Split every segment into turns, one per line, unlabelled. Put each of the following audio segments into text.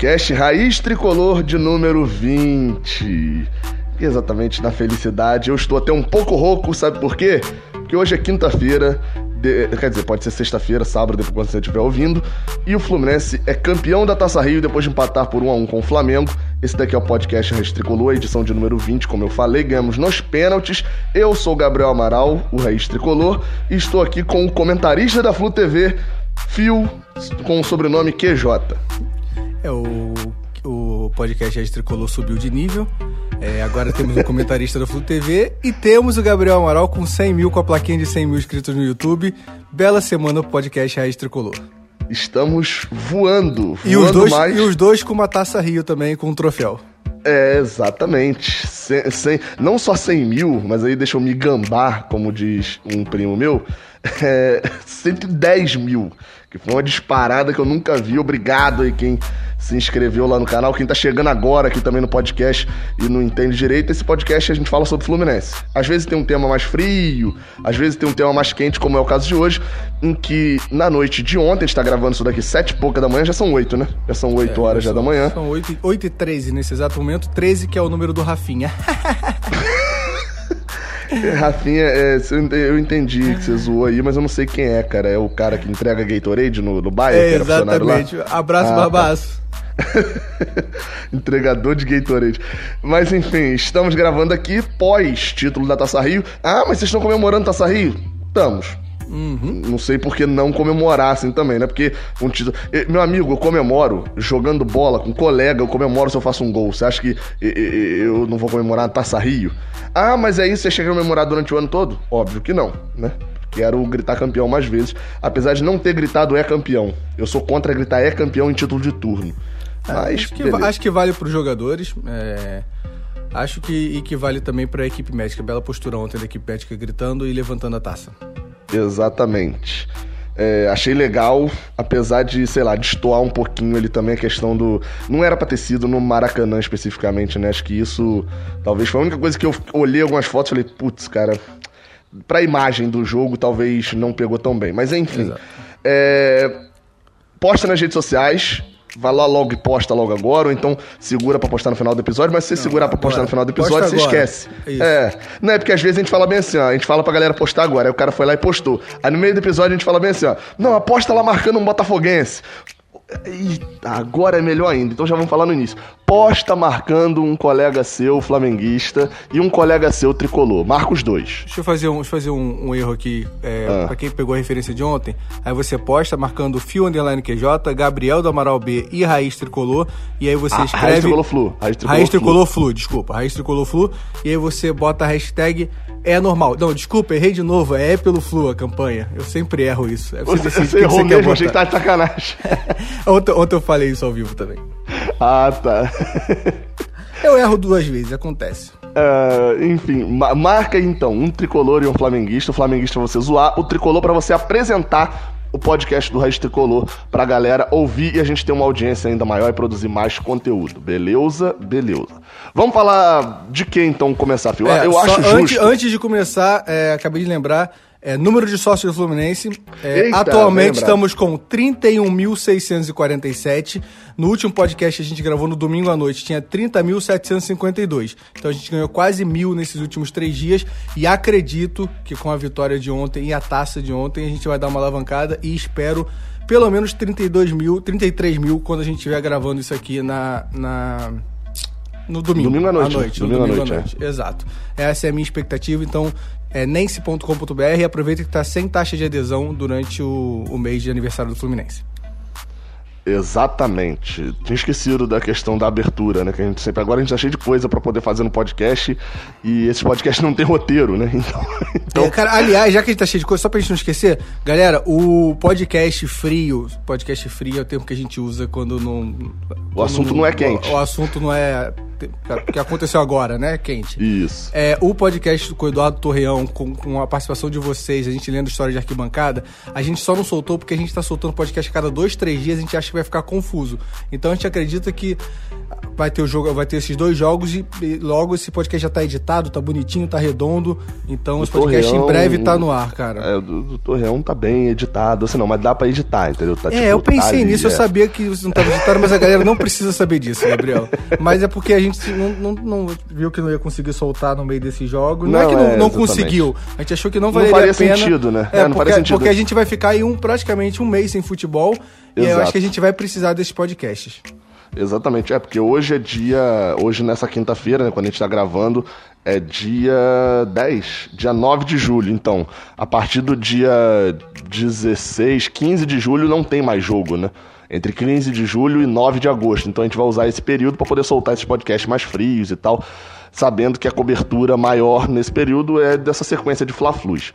podcast Raiz Tricolor de número 20. Exatamente na felicidade. Eu estou até um pouco rouco, sabe por quê? Porque hoje é quinta-feira, de- quer dizer, pode ser sexta-feira, sábado, depois quando você estiver ouvindo. E o Fluminense é campeão da Taça Rio depois de empatar por 1 a 1 com o Flamengo. Esse daqui é o podcast Raiz Tricolor, edição de número 20, como eu falei, ganhamos nos pênaltis. Eu sou Gabriel Amaral, o Raiz Tricolor, e estou aqui com o comentarista da Flu TV, Fio, com o sobrenome QJ.
É, o, o podcast Rede Tricolor subiu de nível. É, agora temos um comentarista da Flu TV e temos o Gabriel Amaral com 100 mil, com a plaquinha de 100 mil inscritos no YouTube. Bela semana pro podcast Raiz Tricolor.
Estamos voando,
E os,
voando
dois,
mais.
e os dois com uma taça Rio também, com um troféu.
É, exatamente. Cem- cem- não só 100 mil, mas aí deixa eu me gambar, como diz um primo meu, é, 110 mil. Que foi uma disparada que eu nunca vi. Obrigado aí quem se inscreveu lá no canal. Quem tá chegando agora aqui também no podcast e não entende direito, esse podcast a gente fala sobre Fluminense. Às vezes tem um tema mais frio, às vezes tem um tema mais quente, como é o caso de hoje, em que na noite de ontem, a gente tá gravando isso daqui sete e pouca da manhã, já são oito, né? Já são oito horas já da manhã.
São 8, e- 8 e 13 nesse exato momento. 13 que é o número do Rafinha.
Rafinha, é, eu entendi que você zoou aí, mas eu não sei quem é, cara. É o cara que entrega Gatorade no, no bairro,
É,
que era funcionário lá?
exatamente. Abraço,
Ah,
Barbaço.
Entregador de Gatorade. Mas enfim, estamos gravando aqui pós título da Taça Rio. Ah, mas vocês estão comemorando Taça Rio? Estamos. Não sei por que não comemorar assim também, né? Porque um título. Meu amigo, eu comemoro jogando bola com um colega, eu comemoro se eu faço um gol. Você acha que eu não vou comemorar a Taça Rio? Ah, mas é isso, você chega a comemorar durante o ano todo? Óbvio que não, né? Quero gritar campeão mais vezes. Apesar de não ter gritado é campeão. Eu sou contra gritar é campeão em título de turno. Mas,
Acho que, acho que vale para os jogadores. é, acho que e que vale também para a equipe médica. Bela postura ontem da equipe médica gritando e levantando a taça.
Exatamente. É, achei legal, apesar de, sei lá, destoar um pouquinho ele também a questão do. Não era pra ter sido no Maracanã especificamente, né? Acho que isso talvez foi a única coisa que eu olhei algumas fotos e falei, putz, cara, pra imagem do jogo talvez não pegou tão bem. Mas enfim. É, posta nas redes sociais. Vai lá logo e posta logo agora, ou então segura pra postar no final do episódio, mas se você segurar pra postar no final do episódio, você
agora.
esquece.
Isso.
É, não é porque às vezes a gente fala bem assim, ó, a gente fala pra galera postar agora, aí o cara foi lá e postou. Aí no meio do episódio a gente fala bem assim, ó, não, aposta lá marcando um botafoguense. Eita, agora é melhor ainda, então já vamos falar no início. Posta marcando um colega seu flamenguista e um colega seu tricolor. Marca os dois.
Deixa eu fazer um, deixa eu fazer um, um erro aqui, é,
Ah.
pra quem pegou a referência de ontem. Aí você posta marcando Fio Underline QJ, Gabriel do Amaral B e Raiz Tricolor. E aí você
Ah,
escreve.
Raiz Tricolor Flu. Raiz Tricolor
Raiz
Flu.
Tricolor Flu, desculpa. Raiz Tricolor Flu. E aí você bota a hashtag é normal. Não, desculpa, errei de novo. É pelo Flu a campanha. Eu sempre erro isso. É,
Você,
decide
você
o que
errou
quer
mesmo, achei que
botar.
tá de sacanagem.
ontem, ontem eu falei isso ao vivo também.
ah, tá.
Eu erro duas vezes, acontece.
É, enfim, ma- marca então um tricolor e um flamenguista. O flamenguista pra você zoar, o tricolor pra você apresentar o podcast do Raiz Tricolor pra galera ouvir e a gente ter uma audiência ainda maior e produzir mais conteúdo. Beleza? Beleza. Vamos falar de quem então começar, Fio?
É,
Eu acho
antes,
justo.
antes de começar, é, acabei de lembrar, é, número de sócios do Fluminense. é,
Eita,
atualmente estamos com 31.647. No último podcast a gente gravou no domingo à noite, tinha 30.752. Então a gente ganhou quase mil nesses últimos três dias. E acredito que com a vitória de ontem e a taça de ontem, a gente vai dar uma alavancada e espero pelo menos 32 mil, 33 mil quando a gente estiver gravando isso aqui na. na no domingo.
Domingo à noite,
no
né? Domingo à noite, é.
Exato. Essa é a minha expectativa. Então, é nence.com.br e aproveita que está sem taxa de adesão durante o, o mês de aniversário do Fluminense.
Exatamente. Tinha esquecido da questão da abertura, né? Que a gente sempre. Agora a gente tá cheio de coisa pra poder fazer no podcast. E esse podcast não tem roteiro, né? Então. então
É, cara, aliás, já que a gente tá cheio de coisa, só pra gente não esquecer, galera, o podcast frio, podcast frio é o termo que a gente usa quando não. quando
assunto não é quente.
O, o assunto não é. O que aconteceu agora, né? Quente.
Isso.
É, o podcast com o Eduardo Torreão, com, com a participação de vocês, a gente lendo história de arquibancada, a gente só não soltou porque a gente tá soltando podcast a cada dois, três dias, a gente acha que vai ficar confuso. Então a gente acredita que vai ter o jogo, vai ter esses dois jogos e, e logo esse podcast já tá editado, tá bonitinho, tá redondo. Então esse podcast Torreão, em breve tá no ar, cara.
É, do, do Torreão tá bem editado, assim não, mas dá pra editar, entendeu? Tá,
é, tipo, eu pensei tá nisso, é. eu sabia que você não tava editado, mas a galera não precisa saber disso, Gabriel. Mas é porque a gente não, não, não, viu que não ia conseguir soltar no meio desse jogo. Não, não é que não, é, não conseguiu. A gente achou que não valeria não a pena.
sentido, né?
É, é não porque, sentido. porque a gente vai ficar aí um, praticamente um mês sem futebol. Exato. E eu acho que a gente vai precisar desses podcasts.
Exatamente, é porque hoje é dia. Hoje, nessa quinta-feira, né, quando a gente tá gravando, é dia 10, dia 9 de julho. Então, a partir do dia 16, 15 de julho não tem mais jogo, né? Entre 15 de julho e 9 de agosto. Então a gente vai usar esse período para poder soltar esses podcasts mais frios e tal, sabendo que a cobertura maior nesse período é dessa sequência de Fla-Flus.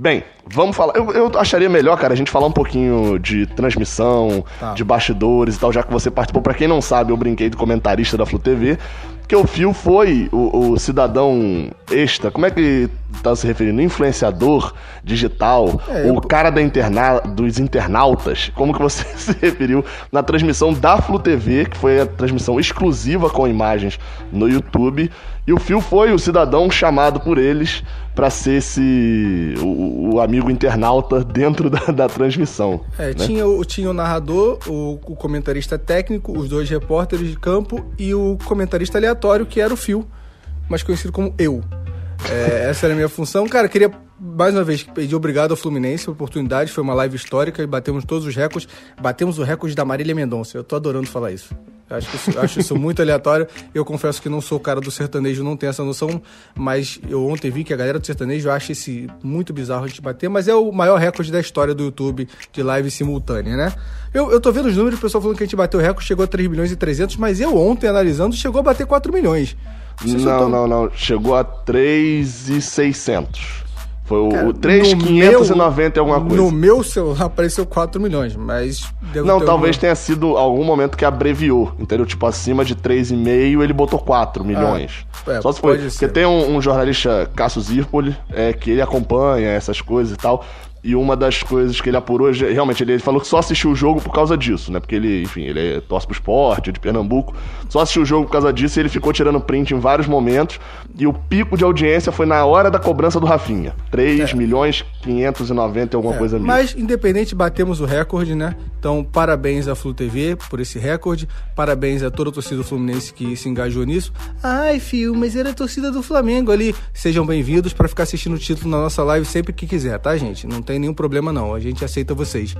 Bem, vamos falar. Eu, eu, acharia melhor, cara, a gente falar um pouquinho de transmissão, tá. de bastidores e tal, já que você participou. Para quem não sabe, eu brinquei de comentarista da Flu TV. Porque o Fio foi o, o, cidadão extra, como é que tá se referindo? Influenciador digital, é, o eu... cara da interna... dos internautas, como que você se referiu na transmissão da Flu TV, que foi a transmissão exclusiva com imagens no YouTube, e o Fio foi o cidadão chamado por eles para ser esse o, o, amigo internauta dentro da, da transmissão.
É, né? tinha, o, tinha o narrador, o, o comentarista técnico, os dois repórteres de campo e o comentarista aleatório, que era o Fio, mais conhecido como eu. É, essa era a minha função. Cara, queria mais uma vez pedir obrigado ao Fluminense pela oportunidade. Foi uma live histórica e batemos todos os recordes. Batemos o recorde da Marília Mendonça. Eu tô adorando falar isso. Acho isso, acho isso muito aleatório. Eu confesso que não sou o cara do sertanejo, não tenho essa noção, mas eu ontem vi que a galera do sertanejo acha esse muito bizarro a gente bater, mas é o maior recorde da história do YouTube de live simultânea, né? Eu, eu tô vendo os números, o pessoal falando que a gente bateu o recorde, chegou a 3 milhões e 300, mas eu ontem, analisando, chegou a bater 4 milhões.
Não, não, não, não, chegou a 3,600. Foi o, Cara, o 3,590 e alguma coisa.
No meu celular apareceu 4 milhões, mas.
Não, talvez tenha sido algum momento que abreviou, entendeu? Tipo, acima de 3,5 ele botou 4 milhões. Ah, é, Só se foi. Porque tem um, um, jornalista, Cássio Zirpoli, é, que ele acompanha essas coisas e tal. E uma das coisas que ele apurou, realmente, ele, falou que só assistiu o jogo por causa disso, né? Porque ele, enfim, ele é, torce pro esporte, é de Pernambuco. Só assistiu o jogo por causa disso e ele ficou tirando print em vários momentos. E o pico de audiência foi na hora da cobrança do Rafinha. 3 é. milhões 590 e alguma é, coisa
mesmo. Mas, independente, batemos o recorde, né? Então, parabéns à Flu TV por esse recorde. Parabéns a toda a torcida do Fluminense que se engajou nisso. Ai, fio, mas era a torcida do Flamengo ali. Sejam bem-vindos para ficar assistindo o título na nossa live sempre que quiser, tá, gente? Não tem nenhum problema não, a gente aceita vocês.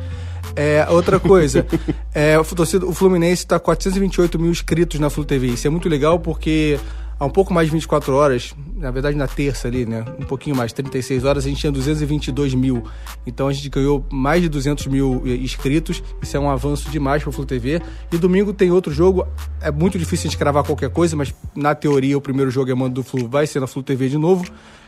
É, outra coisa, é, o, o Fluminense está 428 mil inscritos na Flu TV. Isso é muito legal porque há um pouco mais de 24 horas, na verdade na terça ali, né? Um pouquinho mais, 36 horas, a gente tinha 222 mil. Então a gente ganhou mais de 200 mil eh, inscritos. Isso é um avanço demais para o Flu TV. E domingo tem outro jogo. É muito difícil a gente cravar qualquer coisa, mas na teoria o primeiro jogo é mando do Flu, vai ser na Flu TV de novo.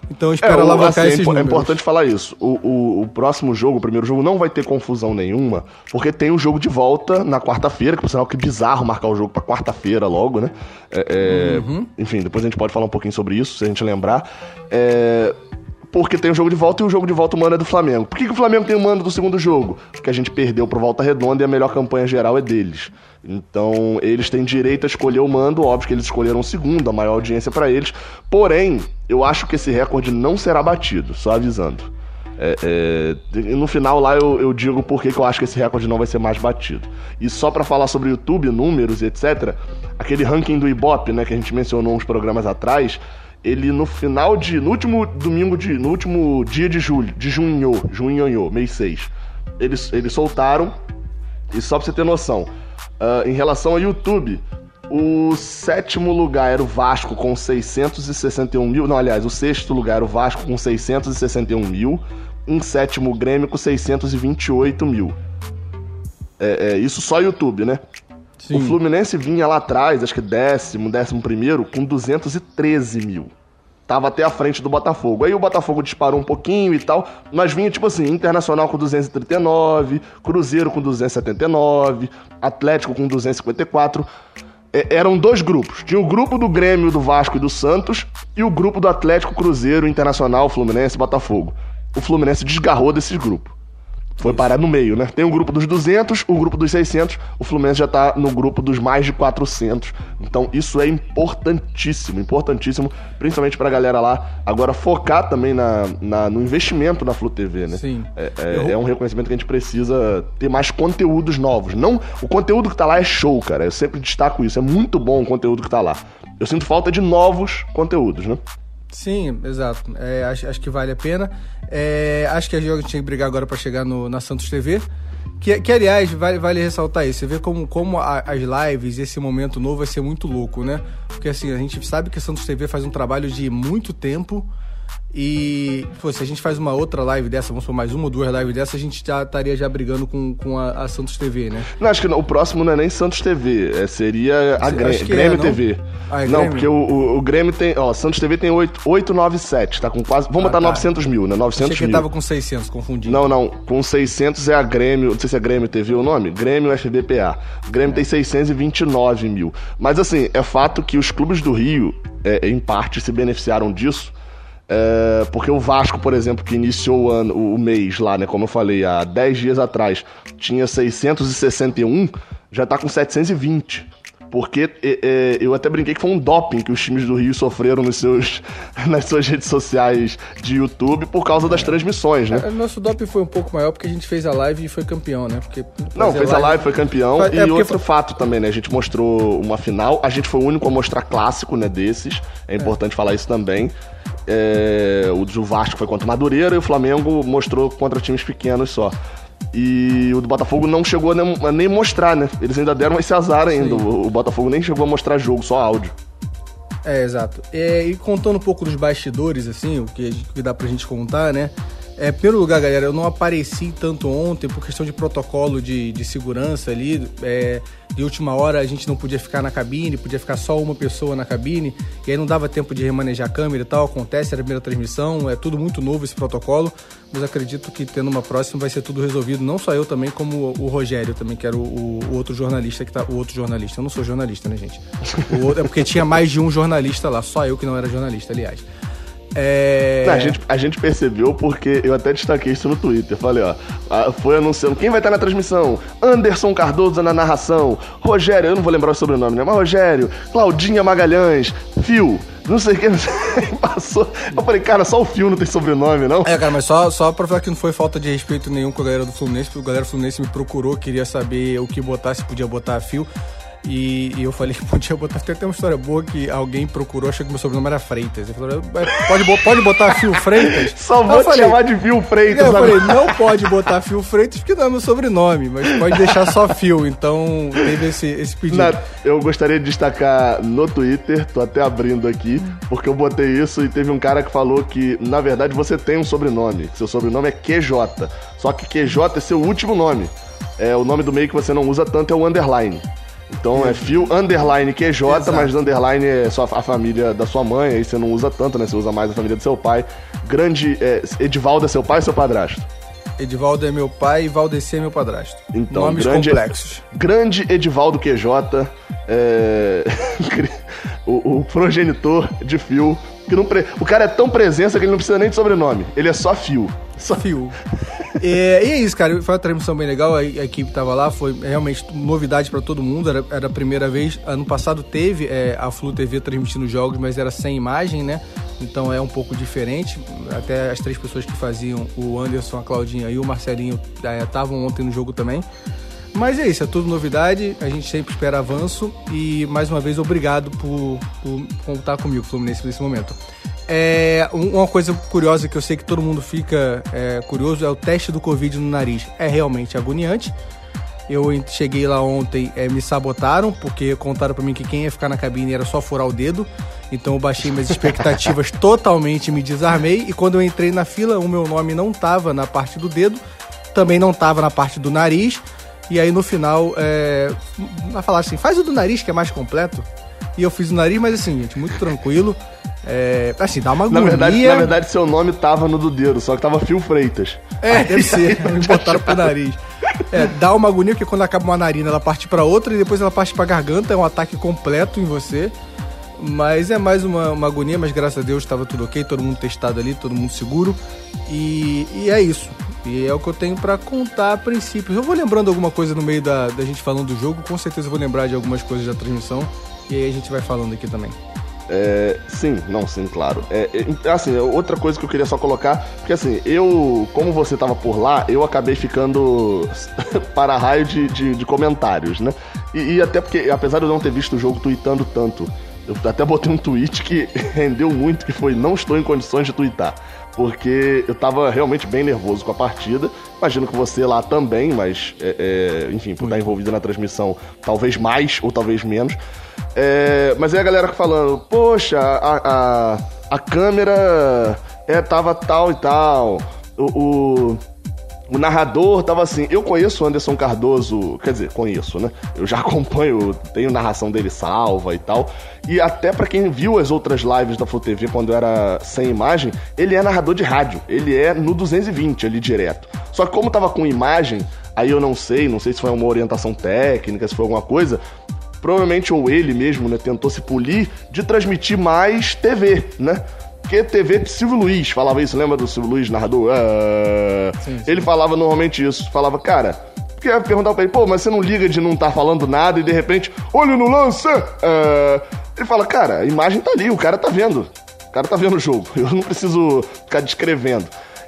Então espera é, alavancar assim, esses é,
é importante falar isso. O, o, o, próximo jogo, o primeiro jogo, não vai ter confusão nenhuma, porque tem o um jogo de volta na quarta-feira, que por sinal que bizarro marcar o jogo para quarta-feira logo, né? É, é, uhum. Enfim, depois a gente pode falar um pouquinho sobre isso, se a gente lembrar. É, porque tem o jogo de volta e o jogo de volta o mando é do Flamengo. Por que, que o Flamengo tem o mando do segundo jogo? Porque a gente perdeu pro Volta Redonda e a melhor campanha geral é deles. Então, eles têm direito a escolher o mando, óbvio que eles escolheram o segundo, a maior audiência para eles. Porém, eu acho que esse recorde não será batido, só avisando. É, é, no final lá eu, eu digo por que eu acho que esse recorde não vai ser mais batido. E só para falar sobre YouTube, números e etc., aquele ranking do Ibope, né, que a gente mencionou uns programas atrás, ele no final de. No último domingo de. No último dia de julho, de junho, junho, mês 6, eles, eles soltaram. E só pra você ter noção, uh, em relação ao YouTube, o sétimo lugar era o Vasco com 661 mil. Não, aliás, o sexto lugar era o Vasco com 661 mil. Em sétimo, o Grêmio com 628 mil. É, é, isso só YouTube, né? Sim. O Fluminense vinha lá atrás, acho que décimo, décimo primeiro, com 213 mil. Tava até a frente do Botafogo. Aí o Botafogo disparou um pouquinho e tal, mas vinha tipo assim, Internacional com 239, Cruzeiro com 279, Atlético com 254. É, eram dois grupos. Tinha o grupo do Grêmio, do Vasco e do Santos e o grupo do Atlético, Cruzeiro, Internacional, Fluminense, Botafogo. O Fluminense desgarrou desses grupos. Foi parar no meio, né? Tem o grupo dos 200, o grupo dos 600, o Fluminense já tá no grupo dos mais de 400. Então isso é importantíssimo, importantíssimo, principalmente pra galera lá agora focar também na, na no investimento na Flu TV, né?
Sim.
É, é, é, um reconhecimento que a gente precisa ter mais conteúdos novos. Não, o conteúdo que tá lá é show, cara. Eu sempre destaco isso. É muito bom o conteúdo que tá lá. Eu sinto falta de novos conteúdos, né?
Sim, exato. É, acho, acho, que vale a pena. É, acho que a gente tinha que brigar agora para chegar no, na Santos TV. Que, que aliás, vale, vale ressaltar isso. Você vê como, como a, as lives, esse momento novo vai ser muito louco, né? Porque assim, a gente sabe que a Santos TV faz um trabalho de muito tempo e, pô, se a gente faz uma outra live dessa, vamos supor, mais uma ou duas lives dessa, a gente já estaria já brigando com, com a, a, Santos TV, né?
Não, acho que não, o próximo não é nem Santos TV, é, seria a Grêmio, Grêmio é, TV. Ah, é não, Grêmio? porque o, o, o, Grêmio tem, ó, Santos TV tem 8, 897, tá com quase, vamos ah, botar tá. 900 mil, né? 900
Achei
mil.
que tava com 600, confundindo.
Não, não, com 600 é a Grêmio, não sei se é Grêmio TV o nome, Grêmio FBPA. O Grêmio é. tem 629 mil. Mas assim, é fato que os clubes do Rio, é, em parte, se beneficiaram disso, é, porque o Vasco, por exemplo, que iniciou o, ano, o mês lá, né, como eu falei, há 10 dias atrás, tinha 661, já tá com 720. Porque é, é, eu até brinquei que foi um doping que os times do Rio sofreram nos seus, nas suas redes sociais de YouTube por causa das transmissões, né?
É, nosso doping foi um pouco maior porque a gente fez a live e foi campeão, né? Porque
Não, fez live... a live, foi campeão. É, e outro foi... fato também, né? A gente mostrou uma final, a gente foi o único a mostrar clássico, né, desses. É importante falar isso também. É, o do Vasco foi contra o Madureira e o Flamengo mostrou contra times pequenos só. E o do Botafogo não chegou a nem, mostrar, né? Eles ainda deram esse azar ainda. O, o, Botafogo nem chegou a mostrar jogo, só áudio.
É, exato. É, e contando um pouco dos bastidores, assim, o que, o que dá pra gente contar, né? É, primeiro lugar, galera, eu não apareci tanto ontem por questão de protocolo de, de segurança ali. É, de última hora a gente não podia ficar na cabine, podia ficar só uma pessoa na cabine, e aí não dava tempo de remanejar a câmera e tal. Acontece, era a primeira transmissão, é tudo muito novo esse protocolo, mas acredito que tendo uma próxima vai ser tudo resolvido. Não só eu também, como o Rogério também, que era o, o, outro jornalista que tá. O outro jornalista. Eu não sou jornalista, né, gente? O, é porque tinha mais de um jornalista lá, só eu que não era jornalista, aliás.
É... a, gente, a gente percebeu porque eu até destaquei isso no Twitter. Falei, ó, foi anunciando quem vai estar na transmissão. Anderson Cardoso na narração. Rogério, eu não vou lembrar o sobrenome, né? Mas Rogério, Claudinha Magalhães, Fio, não sei o que, passou. Eu falei, cara, só o Fio não tem sobrenome, não?
É, cara, mas só, só pra falar que não foi falta de respeito nenhum com a galera do Fluminense, porque a galera do Fluminense me procurou, queria saber o que botar, se podia botar Fio. E, e, eu falei que podia botar. Tem até uma história boa que alguém procurou, achou que meu sobrenome era Freitas. Ele falou, pode, pode botar Fio Freitas?
Só vou te chamar de Fio Freitas.
Eu falei, não pode botar Fio Freitas porque não é meu sobrenome, mas pode deixar só Fio. Então teve esse, esse pedido. Na,
eu gostaria de destacar no Twitter, tô até abrindo aqui, porque eu botei isso e teve um cara que falou que, na verdade, você tem um sobrenome. Seu sobrenome é QJ. Só que QJ é seu último nome. É, o nome do meio que você não usa tanto é o underline. Então é fio underline QJ, Exato. mas underline é só a família da sua mãe, aí você não usa tanto, né? Você usa mais a família do seu pai. Grande. É, Edivaldo é seu pai ou seu padrasto?
Edivaldo é meu pai e Valdeci é meu padrasto.
Então, Nomes grande, complexos. Grande Edivaldo QJ, é... o, o, progenitor de Fio. Que não pre... O cara é tão presença que ele não precisa nem de sobrenome. Ele é só Fio.
Só Fio. É, e é isso, cara. Foi uma transmissão bem legal. A, a equipe tava lá, foi realmente novidade para todo mundo. Era, era a primeira vez. Ano passado teve é, a Flu TV transmitindo jogos, mas era sem imagem, né? Então é um pouco diferente. Até as três pessoas que faziam, o Anderson, a Claudinha e o Marcelinho, estavam é, ontem no jogo também. Mas é isso, é tudo novidade, a gente sempre espera avanço e mais uma vez obrigado por, por contar comigo, Fluminense, nesse momento. É, uma coisa curiosa que eu sei que todo mundo fica é, curioso é o teste do Covid no nariz. É realmente agoniante. Eu cheguei lá ontem, é, me sabotaram, porque contaram para mim que quem ia ficar na cabine era só furar o dedo. Então eu baixei minhas expectativas totalmente, me desarmei. E quando eu entrei na fila, o meu nome não tava na parte do dedo, também não tava na parte do nariz. E aí no final, é, vai falar assim: faz o do nariz que é mais completo. E eu fiz o nariz, mas assim, gente, muito tranquilo. É, assim, dá uma agonia.
Na verdade, na verdade, seu nome tava no do dedo, só que tava Fio Freitas.
É, aí, deve ser. Me botaram pro nariz. É, dá uma agonia porque quando acaba uma narina, ela parte para outra e depois ela parte pra garganta, é um ataque completo em você. Mas é mais uma, uma agonia, mas graças a Deus estava tudo ok, todo mundo testado ali, todo mundo seguro. E, e é isso. E é o que eu tenho para contar a princípio. Eu vou lembrando alguma coisa no meio da, da gente falando do jogo, com certeza eu vou lembrar de algumas coisas da transmissão. E aí a gente vai falando aqui também.
É, sim, não, sim, claro. É, é, assim, outra coisa que eu queria só colocar, porque assim, eu, como você tava por lá, eu acabei ficando para raio de, de, de comentários, né? E, e, até porque, apesar de eu não ter visto o jogo tweetando tanto, eu até botei um tweet que rendeu muito, que foi não estou em condições de tweetar porque eu tava realmente bem nervoso com a partida. Imagino que você lá também, mas, é, é, enfim, por estar envolvido na transmissão, talvez mais ou talvez menos. É, mas aí a galera falando, poxa, a, a, a câmera é, tava tal e tal. O, o, o narrador tava assim. Eu conheço o Anderson Cardoso, quer dizer, conheço, né? Eu já acompanho, tenho narração dele salva e tal. E até para quem viu as outras lives da Full TV quando era sem imagem, ele é narrador de rádio. Ele é no 220 ali direto. Só que como tava com imagem, aí eu não sei, não sei se foi uma orientação técnica, se foi alguma coisa, provavelmente ou ele mesmo, né, tentou se polir de transmitir mais TV, né? Porque TV Silvio Luiz falava isso, lembra do Silvio Luiz, narrador? Ah, sim, sim. Ele falava normalmente isso, falava, cara, porque ia perguntar pra ele, pô, mas você não liga de não estar tá falando nada e de repente, olha no lance! Ah, ele fala, cara, a imagem tá ali, o cara tá vendo. O cara tá vendo o jogo. Eu não preciso ficar descrevendo.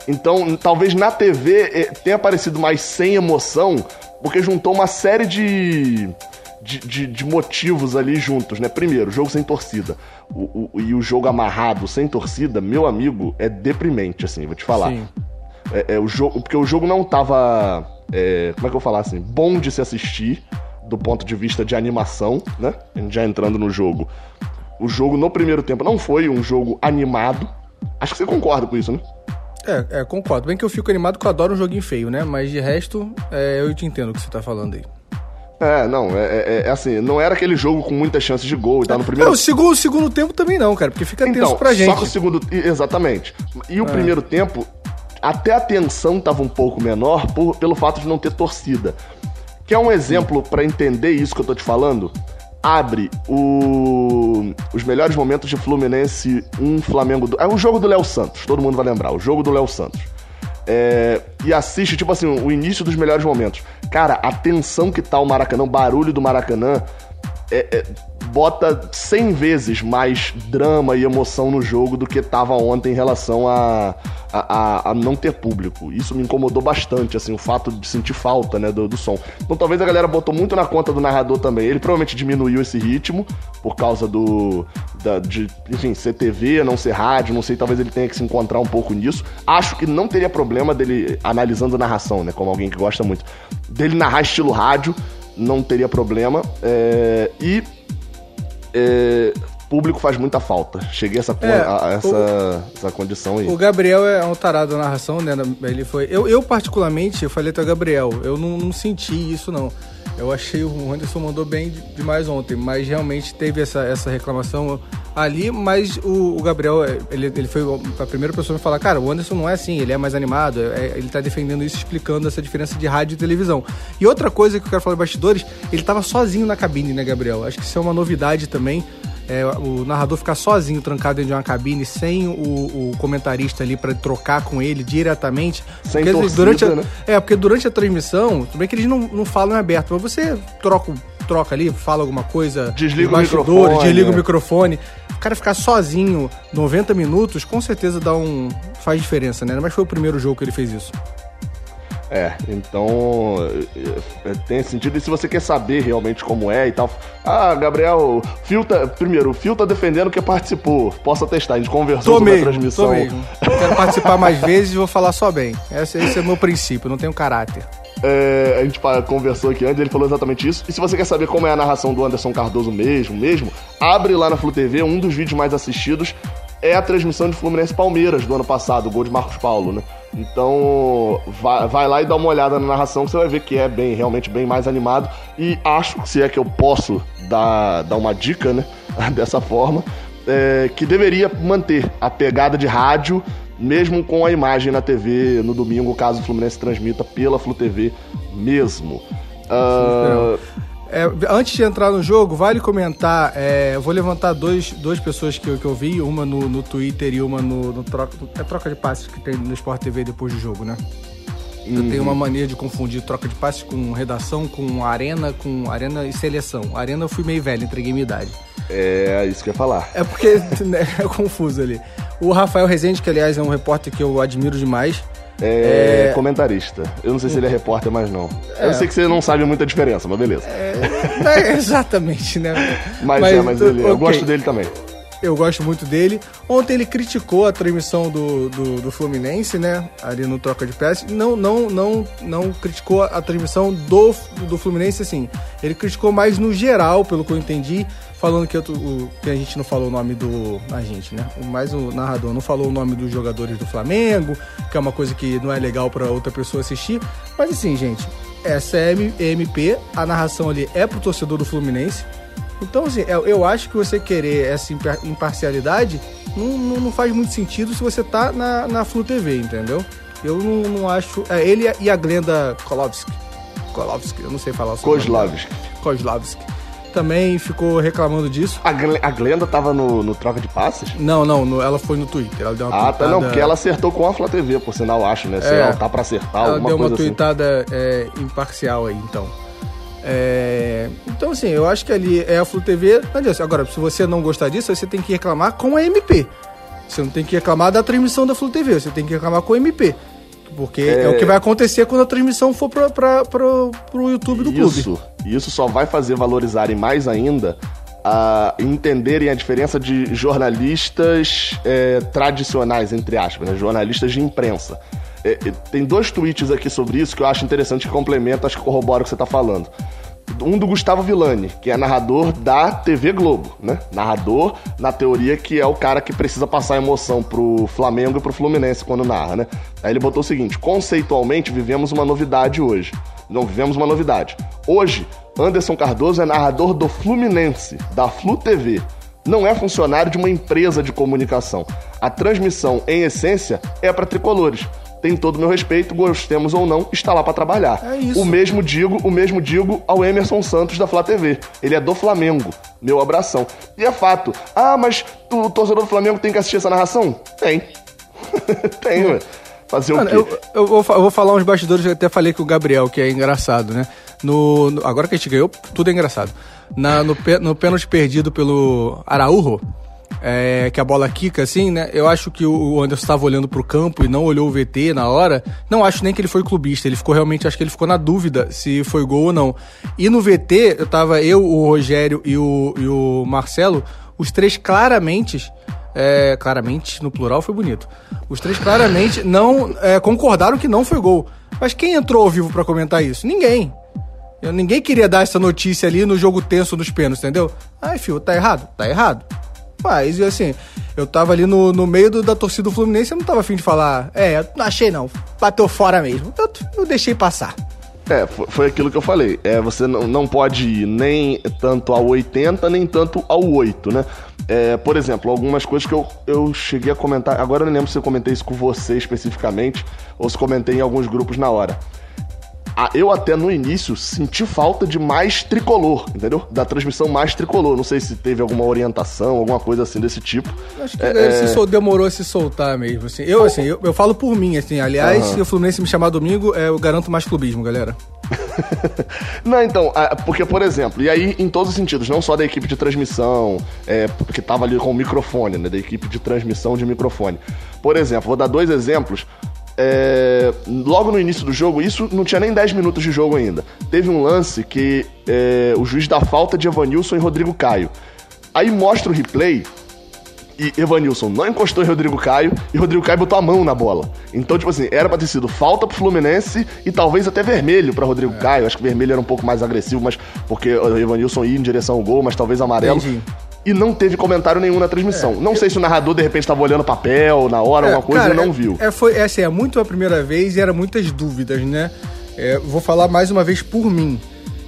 Então, talvez na TV eh, tenha aparecido mais sem emoção, porque juntou uma série de de, de, de, motivos ali juntos, né? Primeiro, jogo sem torcida. O, o, e o jogo amarrado sem torcida, meu amigo, é deprimente, assim, vou te falar. Sim. É, é, o jogo, porque o jogo não tava. É, como é que eu vou falar assim? Bom de se assistir, do ponto de vista de animação, né? Já entrando no jogo. O jogo no primeiro tempo não foi um jogo animado. Acho que você concorda com isso, né?
É, é concordo. Bem que eu fico animado porque eu adoro um joguinho feio, né? Mas de resto, é, eu te entendo o que você tá falando aí.
É, não, é, é, é, assim, não era aquele jogo com muitas chances de gol e tal no primeiro.
Não, o segundo, o segundo tempo também não, cara, porque fica então, tenso pra gente. Só que
o segundo. Exatamente. E o é. primeiro tempo, até a tensão tava um pouco menor por, pelo fato de não ter torcida. Quer um exemplo para entender isso que eu tô te falando? Abre o, os melhores momentos de Fluminense 1 Flamengo. Do, é o jogo do Léo Santos, todo mundo vai lembrar, o jogo do Léo Santos. É, e assiste, tipo assim, o início dos melhores momentos. Cara, a tensão que tá o Maracanã, o barulho do Maracanã, é, é, bota 100 vezes mais drama e emoção no jogo do que tava ontem em relação a, a, a, não ter público. Isso me incomodou bastante, assim, o fato de sentir falta, né, do, do som. Então talvez a galera botou muito na conta do narrador também. Ele provavelmente diminuiu esse ritmo por causa do, da, de, enfim, ser TV, não ser rádio, não sei, talvez ele tenha que se encontrar um pouco nisso. Acho que não teria problema dele, analisando a narração, né, como alguém que gosta muito, dele narrar estilo rádio, não teria problema. É, e é, público faz muita falta. Cheguei a essa, é, a, a essa, o, essa condição aí.
O Gabriel é um tarado na narração, né? Ele foi. Eu, eu particularmente, eu falei até o Gabriel, eu não, não, senti isso, não. Eu achei o Anderson mandou bem demais ontem, mas realmente teve essa, essa reclamação ali, mas o, o Gabriel, ele, ele foi a primeira pessoa a me falar, cara, o Anderson não é assim, ele é mais animado, é, ele tá defendendo isso, explicando essa diferença de rádio e televisão. E outra coisa que eu quero falar de bastidores, ele tava sozinho na cabine, né, Gabriel? Acho que isso é uma novidade também é, o narrador ficar sozinho, trancado dentro de uma cabine, sem o, o comentarista ali para trocar com ele diretamente.
Sem porque, torcida, durante
a,
né?
É, porque durante a transmissão, tudo bem que eles não, não falam em aberto, mas você troca, troca ali, fala alguma coisa.
Desliga o microfone.
Desliga é. o microfone. O cara ficar sozinho 90 minutos, com certeza dá um. faz diferença, né? Mas foi o primeiro jogo que ele fez isso.
É, então é, é, tem sentido. E se você quer saber realmente como é e tal. Ah, Gabriel, Fio tá, primeiro, o Fio tá defendendo que participou. Possa testar, a gente conversou tô sobre mesmo, a transmissão. Tô
mesmo. Quero participar mais vezes e vou falar só bem. Esse, esse é o meu princípio, não tenho caráter.
É, a gente conversou aqui antes, ele falou exatamente isso. E se você quer saber como é a narração do Anderson Cardoso mesmo, mesmo, abre lá na Flu TV, um dos vídeos mais assistidos é a transmissão de Fluminense Palmeiras do ano passado, o gol de Marcos Paulo, né? Então, vai, vai, lá e dá uma olhada na narração que você vai ver que é bem, realmente bem mais animado. E acho, se é que eu posso dar, dar uma dica, né? Dessa forma, é, que deveria manter a pegada de rádio, mesmo com a imagem na TV no domingo, caso o Fluminense transmita pela Flu TV mesmo. Uh,
é, antes de entrar no jogo, vale comentar. É, eu vou levantar dois, duas pessoas que eu, que eu vi, uma no, no Twitter e uma no, no troca, é troca de passes que tem no Sport TV depois do jogo, né? Eu tenho uma mania de confundir troca de passes com redação, com arena, com arena e seleção. Arena eu fui meio velho, entreguei minha idade.
É isso que eu ia falar.
É porque né, é confuso ali. O Rafael Rezende, que aliás é um repórter que eu admiro demais.
É, comentarista. Eu não sei se ele é repórter, mas não. Eu sei que você não sabe muita diferença, mas beleza.
É exatamente, né?
Mas, é, mas ele, eu
ok.
gosto dele também.
Eu gosto muito dele. Ontem ele criticou a transmissão do, do, do Fluminense, né? Ali no troca de peças. Não, não, não, não criticou a transmissão do, do Fluminense, assim. Ele criticou mais no geral, pelo que eu entendi, falando que, eu, que a gente não falou o nome do. A gente, né? Mais o narrador não falou o nome dos jogadores do Flamengo, que é uma coisa que não é legal pra outra pessoa assistir. Mas assim, gente, essa é MP, a narração ali é pro torcedor do Fluminense. Então, assim, eu, eu acho que você querer essa impar- imparcialidade não, não, não faz muito sentido se você tá na, na Flu TV, entendeu? Eu não, não acho. É, ele e a Glenda Kolovski. Kolovski, eu não sei falar o.
Kozlovski.
Kozlovski. Também ficou reclamando disso.
A, Glen- a Glenda tava no, no troca de passes?
Não, não, no- ela foi no Twitter. Ela deu uma
Ah, tá, não,
tweetada-
porque ela acertou com a Flá TV, por sinal, acho, né? Sei
É.
lá, tá pra acertar,
Ela
alguma
deu uma
coisa assim.
tweetada é, imparcial aí, então. É, então, assim, eu acho que ali é a Flu TV. Agora, se você não gostar disso, você tem que reclamar com a MP. Você não tem que reclamar da transmissão da Flu TV, você tem que reclamar com a MP. Porque é, o que vai acontecer quando a transmissão for pro, pro YouTube do clube.
Isso, isso só vai fazer valorizarem mais ainda a entenderem a diferença de jornalistas é, tradicionais, entre aspas, né? jornalistas de imprensa. É, é, tem dois tweets aqui sobre isso que eu acho interessante que complementam, acho que corrobora o que você tá falando. Um do Gustavo Villani, que é narrador da TV Globo, né? Narrador, na teoria, que é o cara que precisa passar emoção pro Flamengo e pro Fluminense quando narra, né? Aí ele botou o seguinte: conceitualmente, vivemos uma novidade hoje. Não vivemos uma novidade. Hoje, Anderson Cardoso é narrador do Fluminense, da Flu TV. Não é funcionário de uma empresa de comunicação. A transmissão, em essência, é para tricolores. Tem todo o meu respeito, gostemos ou não, está lá para trabalhar.
É isso.
O mesmo digo, o mesmo digo ao Emerson Santos da Flá TV. Ele é do Flamengo. Meu abração. E é fato. Ah, mas o torcedor do Flamengo tem que assistir essa narração? Tem. tem, ué. Fazer
Mano,
o quê?
eu, eu vou, eu vou falar uns bastidores eu até falei com o Gabriel, que é engraçado, né? No, no- agora que a gente ganhou, tudo é engraçado. Na, no, no pênalti perdido pelo Araújo, é, que a bola quica assim, né? Eu acho que o Anderson estava olhando pro campo e não olhou o VT na hora. Não acho nem que ele foi clubista, ele ficou realmente, acho que ele ficou na dúvida se foi gol ou não. E no VT, eu tava eu, o Rogério e o, e o Marcelo, os três claramente é, claramente, no plural foi bonito. Os três claramente não é, concordaram que não foi gol. Mas quem entrou ao vivo pra comentar isso? Ninguém. Eu- ninguém queria dar essa notícia ali no jogo tenso dos pênaltis, entendeu? Ai, filho, tá errado? Tá errado. Mas, e assim, eu tava ali no, no meio do- da torcida do Fluminense, eu não tava afim de falar, é, não achei não, bateu fora mesmo. Eu, eu deixei passar.
É, foi, aquilo que eu falei. É, você não, não pode ir nem tanto ao 80, nem tanto ao 8, né? É, por exemplo, algumas coisas que eu, eu cheguei a comentar. Agora eu não lembro se eu comentei isso com você especificamente, ou se comentei em alguns grupos na hora. Ah, eu até no início senti falta de mais tricolor, entendeu? Da transmissão mais tricolor. Não sei se teve alguma orientação, alguma coisa assim desse tipo.
Acho que
É,
ele
é,
se sol- demorou a se soltar mesmo, assim. Eu, assim, eu, eu falo por mim, assim. Aliás, se o Fluminense me chamar domingo, é, eu garanto mais clubismo, galera.
Não, então, porque, por exemplo, e aí em todos os sentidos, não só da equipe de transmissão, é, que tava ali com o microfone, né? Da equipe de transmissão de microfone. Por exemplo, vou dar dois exemplos. É, logo no início do jogo, isso não tinha nem 10 minutos de jogo ainda. Teve um lance que é, o juiz dá falta de Evanilson e Rodrigo Caio. Aí mostra o replay e Evanilson não encostou em Rodrigo Caio e Rodrigo Caio botou a mão na bola. Então, tipo assim, era pra ter sido falta pro Fluminense e talvez até vermelho pra Rodrigo Caio. Acho que vermelho era um pouco mais agressivo, mas porque o Evanilson ia em direção ao gol, mas talvez amarelo.
Entendi.
E não teve comentário nenhum na transmissão. não sei se o narrador de repente tava olhando papel na hora, alguma coisa
cara,
e não
é-
viu.
É, foi, é, assim, é muito a primeira vez e eram muitas dúvidas, né? É, vou falar mais uma vez por mim.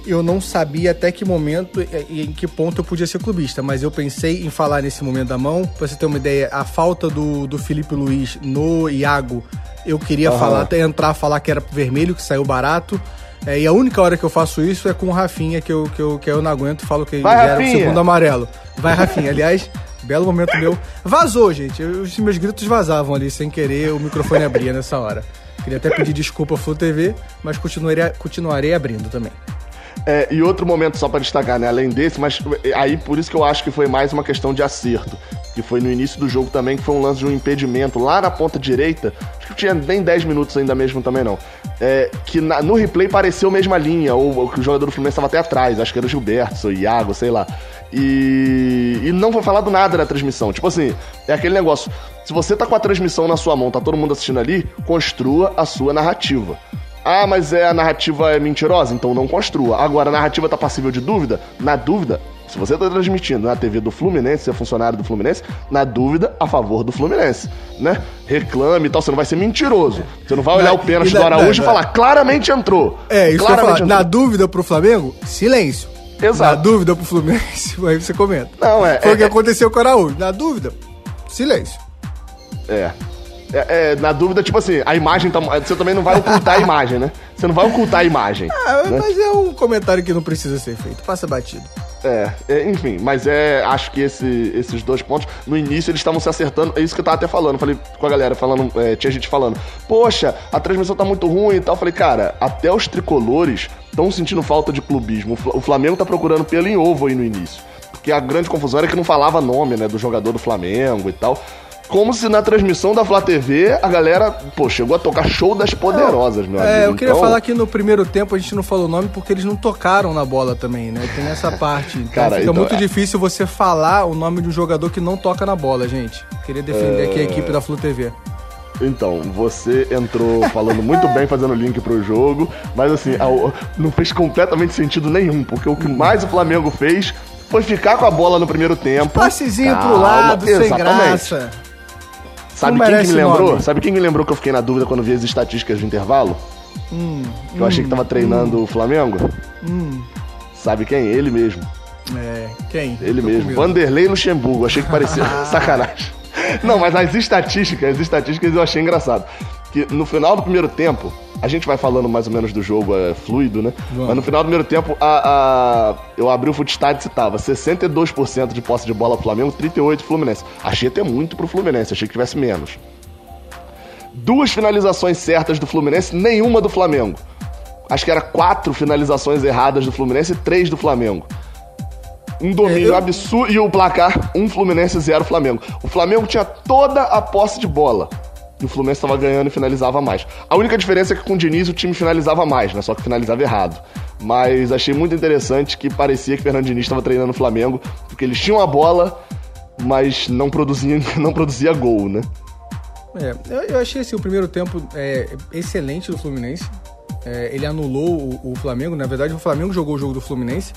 Eu não sabia até que momento e e em que ponto eu podia ser clubista, mas eu pensei em falar nesse momento da mão. Pra você ter uma ideia, a falta do, do Felipe Luiz no Iago, eu queria
Aham.
falar, até entrar falar que era vermelho, que saiu barato. É, e a única hora que eu faço isso é com o Rafinha, que eu, que eu, que eu não aguento e falo que
Vai,
era o segundo amarelo. Vai, Rafinha. Aliás, belo momento meu. Vazou, gente. Os meus gritos vazavam ali sem querer, o microfone abria nessa hora. Queria até pedir desculpa ao Flu TV, mas continuarei, continuarei abrindo também.
É, e outro momento só para destacar, né? Além desse, mas aí por isso que eu acho que foi mais uma questão de acerto. Que foi no início do jogo também, que foi um lance de um impedimento lá na ponta direita. Acho que tinha nem 10 minutos ainda mesmo também, não. É, que na, no replay pareceu a mesma linha, ou, ou que o jogador do Fluminense estava até atrás, acho que era o Gilberto, ou Iago, sei lá. E, e não foi falado nada na transmissão. Tipo assim, é aquele negócio. Se você tá com a transmissão na sua mão, tá todo mundo assistindo ali, construa a sua narrativa. Ah, mas é a narrativa é mentirosa, então não construa. Agora, a narrativa tá passível de dúvida? Na dúvida, se você tá transmitindo na TV do Fluminense, você é funcionário do Fluminense, na dúvida, a favor do Fluminense, né? Reclame e tal, você não vai ser mentiroso. Você não vai olhar
Na-
o pênalti
e
do
na-
Araújo
na-
e falar, claramente entrou.
É, isso que eu ia
claramente
falar. Na dúvida pro Flamengo, silêncio.
Exato.
Na dúvida pro Fluminense, aí você comenta.
Não, é-
Foi o que
é-
aconteceu com o Araújo. Na dúvida, silêncio.
É. É, é, na dúvida, tipo assim, a imagem tá. Você também não vai ocultar a imagem, né? Você não vai ocultar a imagem.
Ah,
né?
mas é um comentário que não precisa ser feito. Passa batido.
É, é, enfim, mas é. Acho que esse- esses dois pontos, no início eles estavam se acertando. É isso que eu tava até falando. Falei com a galera, falando, é, tinha gente falando, poxa, a transmissão tá muito ruim e tal. Falei, cara, até os tricolores estão sentindo falta de clubismo. O Fla- O Flamengo tá procurando pelo em ovo aí no início. Porque a grande confusão era que não falava nome, né, do jogador do Flamengo e tal. Como se na transmissão da Flá TV a galera, pô, chegou a tocar show das poderosas, meu amigo.
É, eu queria
Então,
falar que no primeiro tempo a gente não falou o nome porque eles não tocaram na bola também, né? Tem essa parte. Então
Cara,
fica
então,
muito
é.
difícil você falar o nome de um jogador que não toca na bola, gente. Queria defender aqui a
É.
equipe da Flu TV.
Então, você entrou falando muito bem, fazendo link pro jogo, mas assim, não fez completamente sentido nenhum, porque o que mais o Flamengo fez foi ficar com a bola no primeiro tempo.
Passezinho pro lado, sem
exatamente.
graça.
Sabe
Não
quem que me lembrou?
nome.
Sabe quem me lembrou que eu fiquei na dúvida quando vi as estatísticas de intervalo?
Hum,
Que eu achei que tava treinando o Flamengo? Sabe quem? Ele mesmo.
É, quem?
Ele
Tô
mesmo. Vanderlei Luxemburgo. Achei que parecia sacanagem. Não, mas as estatísticas, as estatísticas eu achei engraçado. Que no final do primeiro tempo, a gente vai falando mais ou menos do jogo é, fluido, né?
Vamos.
Mas no final do primeiro tempo, a, a- eu abri o Footstats e tava 62% de posse de bola pro Flamengo, 38% Fluminense. Achei até muito pro Fluminense, achei que tivesse menos. Duas finalizações certas do Fluminense, nenhuma do Flamengo. Acho que era quatro finalizações erradas do Fluminense e três do Flamengo. Um domínio
É, eu-
absurdo e o placar, um Fluminense, zero Flamengo. O Flamengo tinha toda a posse de bola. E o Fluminense estava ganhando e finalizava mais. A única diferença é que com o Diniz o time finalizava mais, né? Só que finalizava errado. Mas achei muito interessante que parecia que o Fernando Diniz estava treinando o Flamengo, porque eles tinham a bola, mas não produzia, não produzia gol, né?
É, eu, eu achei assim, o primeiro tempo é, excelente do Fluminense. É, ele anulou o, o Flamengo. Na verdade, o Flamengo jogou o jogo do Fluminense.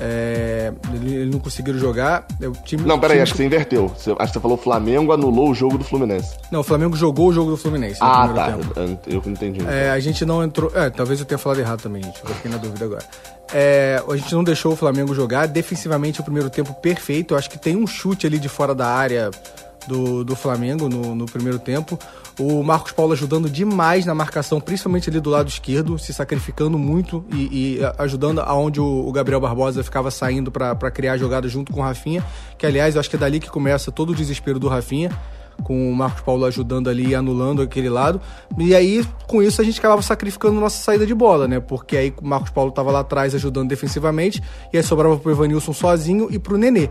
É, ele, ele não conseguiram jogar. É, O time,
Não, peraí,
time-
acho que você inverteu. Você- acho que você falou Flamengo anulou o jogo do Fluminense.
Não, o Flamengo jogou o jogo do Fluminense.
Ah, tá.
tempo.
Eu, que não entendi.
É, a gente não entrou. É, talvez eu tenha falado errado também, gente. Eu fiquei na dúvida agora. É, a gente não deixou o Flamengo jogar. Defensivamente, o primeiro tempo perfeito. Eu acho que tem um chute ali de fora da área do, do Flamengo no, no primeiro tempo. O Marcos Paulo ajudando demais na marcação, principalmente ali do lado esquerdo, se sacrificando muito e, e ajudando aonde o, o Gabriel Barbosa ficava saindo pra criar jogada junto com o Rafinha. Que, aliás, eu acho que é dali que começa todo o desespero do Rafinha com o Marcos Paulo ajudando ali e anulando aquele lado. E aí, com isso, a gente acabava sacrificando nossa saída de bola, né? Porque aí o Marcos Paulo tava lá atrás ajudando defensivamente, e aí sobrava pro Evanilson sozinho e pro Nenê.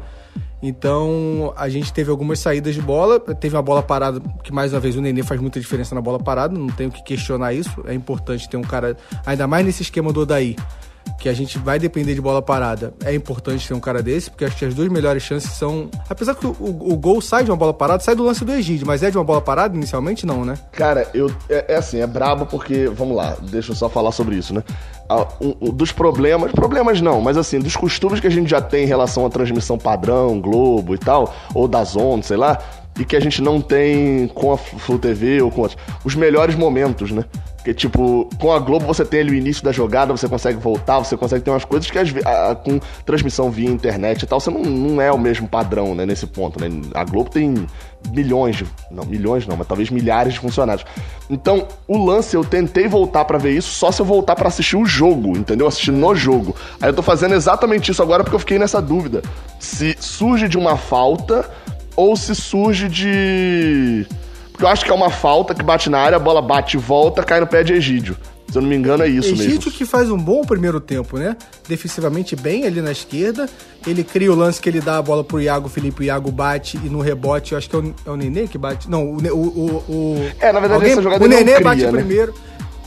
Então, a gente teve algumas saídas de bola, teve uma bola parada, que mais uma vez o Nenê faz muita diferença na bola parada, não tenho que questionar isso. É importante ter um cara, ainda mais nesse esquema do Odaí, que a gente vai depender de bola parada, é importante ter um cara desse, porque acho que as duas melhores chances são. Apesar que o, o- o gol sai de uma bola parada, sai do lance do Egídio, mas é de uma bola parada inicialmente? Não, né?
Cara, eu, é, é assim, é brabo porque, vamos lá, deixa eu só falar sobre isso, né? Ah, um- um dos problemas, problemas não, mas assim, dos costumes que a gente já tem em relação à transmissão padrão, Globo e tal, ou da Zone, sei lá, e que a gente não tem com a Full TV ou com outros. Os melhores momentos, né? Porque, tipo, com a Globo você tem ali o início da jogada, você consegue voltar, você consegue ter umas coisas que ve- a- com transmissão via internet e tal, você não, não é o mesmo padrão, né, nesse ponto, né? A Globo tem milhões de. Não, milhões não, mas talvez milhares de funcionários. Então, o lance, eu tentei voltar pra ver isso só se eu voltar pra assistir o jogo, entendeu? Assistir no jogo. Aí eu tô fazendo exatamente isso agora porque eu fiquei nessa dúvida. Se surge de uma falta ou se surge de. Porque eu acho que é uma falta que bate na área, a bola bate e volta, cai no pé de Egídio. Se eu não me engano, é isso
Egídio
mesmo.
que faz um bom primeiro tempo, né? Defensivamente bem ali na esquerda. Ele cria o lance que ele dá a bola pro Iago Felipe, o Iago bate e no rebote, eu acho que é o, é o Nenê que bate. Não, o. o, o,
É, na verdade,
alguém-
essa jogada
O
ele
Nenê
cria,
bate
né?
primeiro.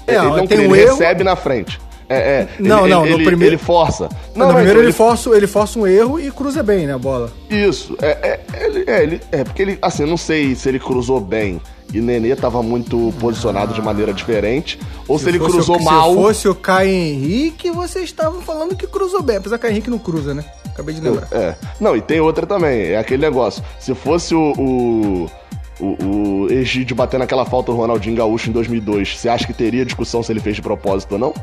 É,
ele não
tem
cria,
um
ele
erro.
recebe na frente. É, é.
Não,
ele,
não, no
ele,
primeiro-
ele força.
Não,
mas
primeiro ele,
ele
força, ele força um erro e cruza bem, né, a bola.
Isso, é, é, ele, é, ele, é, porque ele, assim, não sei se ele cruzou bem e Nenê tava muito posicionado de maneira diferente, ou se, ele
fosse
cruzou
o,
mal.
Se fosse o Caio Henrique, vocês estavam falando que cruzou bem. Apesar que o Caio Henrique não cruza, né? Acabei de lembrar.
É. Não, e tem outra também, é aquele negócio. Se fosse o. o... O, o Egídio batendo aquela falta do Ronaldinho Gaúcho em 2002, você acha que teria discussão se ele fez de propósito ou não?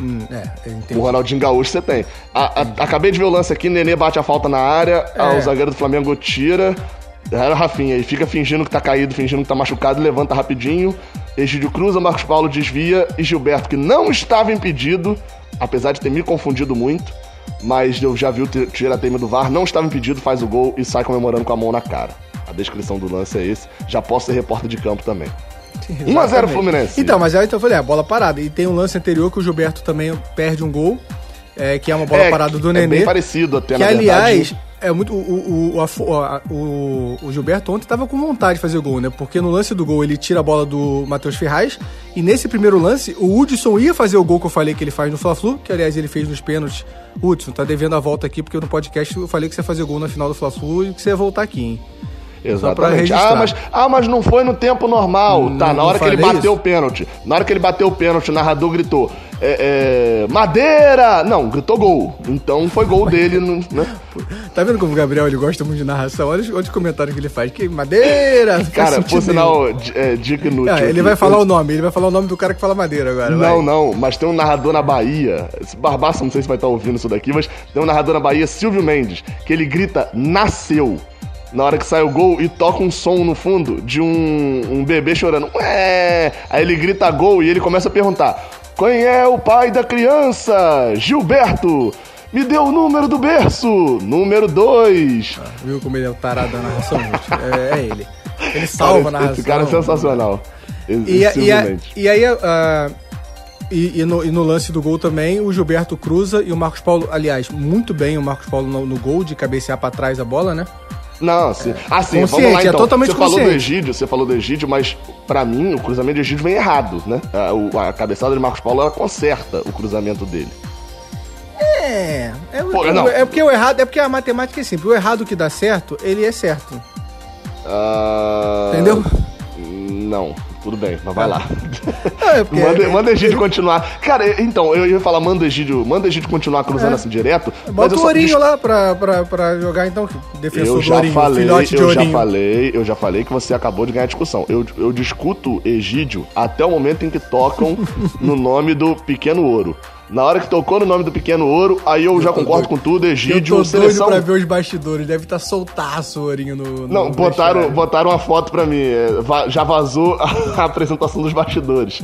Hum, é.
O Ronaldinho Gaúcho você tem. A- a- acabei de ver o lance aqui, Nenê bate a falta na área,
É.
o zagueiro do Flamengo tira. Era Rafinha, e fica fingindo que tá caído, fingindo que tá machucado, levanta rapidinho. Egídio cruza, Marcos Paulo desvia e Gilberto, que não estava impedido, apesar de ter me confundido muito, mas eu já vi o t- tira-teima do VAR, não estava impedido, faz o gol e sai comemorando com a mão na cara. A descrição do lance é esse. Já posso ser repórter de campo também. 1 a 0
Exatamente.
Fluminense.
Então, mas aí então eu falei, é, bola parada. E tem um lance anterior que o Gilberto também perde um gol, é, que é uma bola
É,
parada do
é
Nenê.
bem parecido até,
que,
na
aliás,
verdade.
é muito. O, o, a o- o Gilberto ontem tava com vontade de fazer o gol, né? Porque no lance do gol ele tira a bola do Matheus Ferraz. E nesse primeiro lance, o Hudson ia fazer o gol que eu falei que ele faz no Fla-Flu, que aliás ele fez nos pênaltis. Hudson, tá devendo a volta aqui, porque no podcast eu falei que você ia fazer gol na final do Fla-Flu e que você ia voltar aqui, hein?
Exatamente. Ah mas, ah, mas não foi no tempo normal.
Não-
tá, na
não
hora que ele bateu
isso.
o pênalti. Na hora que ele bateu o pênalti, o narrador gritou: é, é, Madeira! Não, gritou gol. Então foi gol dele, no- né?
Tá vendo como o Gabriel ele gosta muito de narração? Olha os, olha os comentários que ele faz. Que madeira! não
Cara, por sinal, é, dica inútil.
Ah, ele vai falar o nome, ele vai falar o nome do cara que fala madeira agora. vai.
Não, não, mas tem um narrador na Bahia. Esse Barbaça, não sei se vai estar ouvindo isso daqui, mas tem um narrador na Bahia, Silvio Mendes, que ele grita nasceu. Na hora que sai o gol e toca um som no fundo de um, um bebê chorando. Ué! Aí ele grita gol e ele começa a perguntar: Quem é o pai da criança? Gilberto! Me deu o número do berço! Número 2!
Viu como ele é o tarado da narração? É, é ele. Ele salva a narração.
Esse cara é sensacional.
E, a- e, a- e aí, ah, e, e no, e no lance do gol também, o Gilberto cruza e o Marcos Paulo, aliás, muito bem o Marcos Paulo no, no gol, de cabecear pra trás a bola, né?
Não, sim. Ah, sim, vamos
Consciente,
lá
é
então.
totalmente
você falou do
consciente.
Egídio, você falou do Egídio, mas pra mim o cruzamento de Egídio vem errado, né? A, o- a cabeçada de Marcos Paulo ela conserta o cruzamento dele.
É, é,
Pô,
é- é porque o errado, é porque a matemática é simples. O errado que dá certo, ele é certo.
Ah,
Entendeu?
Não, tudo bem, mas vai lá.
É, porque
manda, manda Egídio continuar. Cara, então, eu ia falar, manda Egídio, manda Egídio continuar cruzando
É.
assim direto.
Bota o
só-
Ourinho
des-
lá pra, pra, pra jogar, então, defensor
Eu
do
já
Ourinho,
falei,
filhote de
eu já
Ourinho.
falei, eu já falei que você acabou de ganhar a discussão. Eu, eu discuto Egídio até o momento em que tocam no nome do Pequeno Ouro. Na hora que tocou no nome do Pequeno Ouro, aí eu, já
tô
concordo
doido.
com tudo,
Eu
Egídio,
tô
seleção.
doido pra ver os bastidores, deve estar soltaço o Ourinho no, no
Não, botaram,
vestiário.
botaram uma foto pra mim. é, Já vazou a, apresentação dos bastidores.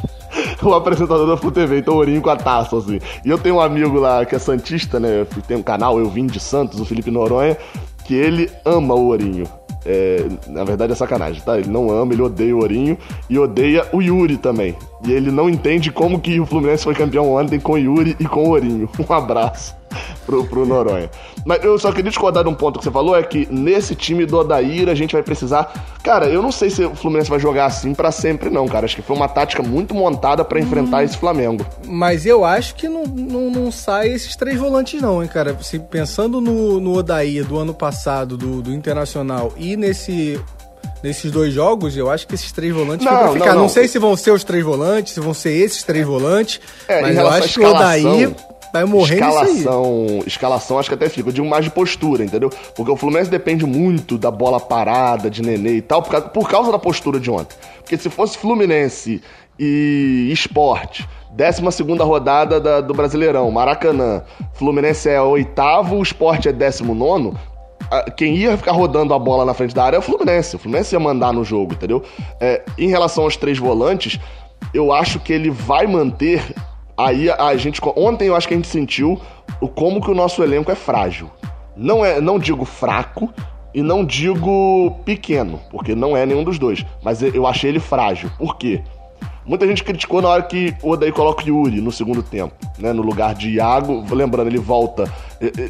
O apresentador da Flu TV, então o Ourinho com a taça, assim. E eu tenho um amigo lá que é Santista, né? Tem um canal, Eu Vim de Santos, o Felipe Noronha, que ele ama o Ourinho. É, na verdade é sacanagem, tá? Ele não ama, ele odeia o Ourinho e odeia o Yuri também. E ele não entende como que o Fluminense foi campeão ontem com o Yuri e com o Ourinho. Um abraço pro, pro Noronha. Mas eu só queria discordar de um ponto que você falou, é que nesse time do Odair a gente vai precisar... Cara, eu não sei se o Fluminense vai jogar assim pra sempre não, cara. Acho que foi uma tática muito montada pra enfrentar esse Flamengo.
Mas eu acho que não, não, não sai esses três volantes, não, hein, cara. Se, pensando no, no Odair do ano passado, do, do Internacional, e nesse. Nesses dois jogos, eu acho que esses três volantes
Não,
ficam pra
não,
ficar. Não,
não.
sei se vão ser os três volantes, se vão ser esses três volantes,
É,
mas eu acho que o Odair
escalação,
vai morrer nisso aí.
escalação, escalação acho que até fica. Eu digo mais de postura, entendeu? Porque o Fluminense depende muito da bola parada, de Nenê e tal, por causa, por causa da postura de ontem. Porque se fosse Fluminense e Esporte, 12 segunda rodada da- do Brasileirão, Maracanã, Fluminense é oitavo, o Esporte é 19 a- quem ia ficar rodando a bola na frente da área é o Fluminense. O Fluminense ia mandar no jogo, entendeu? É, em relação aos três volantes, eu acho que ele vai manter. Aí a gente. Ontem eu acho que a gente sentiu o como que o nosso elenco é frágil. Não é, não digo fraco, E não digo pequeno, porque não é nenhum dos dois. Mas eu achei ele frágil. Por quê? Muita gente criticou na hora que o Odaí coloca o Yuri no segundo tempo, né? No lugar de Iago. Lembrando, ele volta.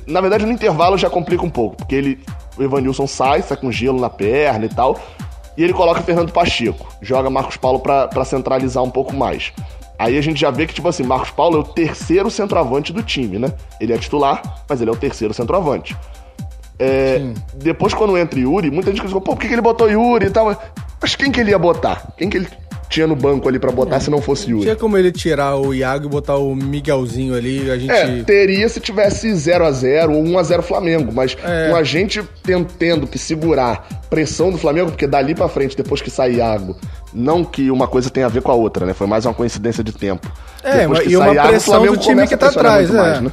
Na verdade, no intervalo já complica um pouco, porque ele. O Evanilson sai, sai com gelo na perna e tal. E ele coloca Fernando Pacheco. Joga Marcos Paulo para centralizar um pouco mais. Aí a gente já vê que, tipo assim, Marcos Paulo é o terceiro centroavante do time, né? Ele é titular, mas ele é o terceiro centroavante. É, depois, quando entra Yuri, muita gente criticou, pô, por que, que ele botou Yuri e tal? Mas quem que ele ia botar? Quem que ele tinha no banco ali para botar é, se não fosse Yuri?
Tinha como ele tirar o Iago e botar o Miguelzinho ali, a gente...
É, teria se tivesse 0 a 0 ou 1 a 0 Flamengo, mas é. com a gente tendo que segurar pressão do Flamengo, porque dali para frente, depois que sai Iago, não que uma coisa tenha a ver com a outra, né? Foi mais uma coincidência de tempo.
É, depois que e uma pressão do time que tá atrás, é. Mais, né?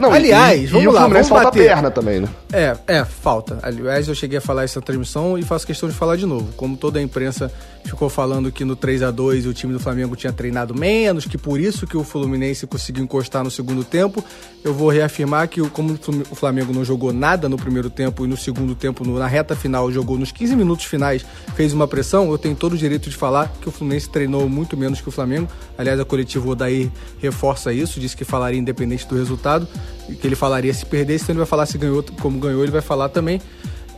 Não, Aliás, e, vamos
e
lá,
o Fluminense falta bater. perna também, né?
É, é, falta. Aliás, eu cheguei a falar isso na transmissão e faço questão de falar de novo. Como toda a imprensa ficou falando que no 3 a 2 o time do Flamengo tinha treinado menos, que por isso que o Fluminense conseguiu encostar no segundo tempo. Eu vou reafirmar que como o Flamengo não jogou nada no primeiro tempo e no segundo tempo, na reta final, jogou nos 15 minutos finais, fez uma pressão, eu tenho todo o direito de falar que o Fluminense treinou muito menos que o Flamengo. Aliás, a coletiva Odair reforça isso, disse que falaria independente do resultado, que ele falaria se perdesse, então ele vai falar se ganhou, como ganhou, ele vai falar também.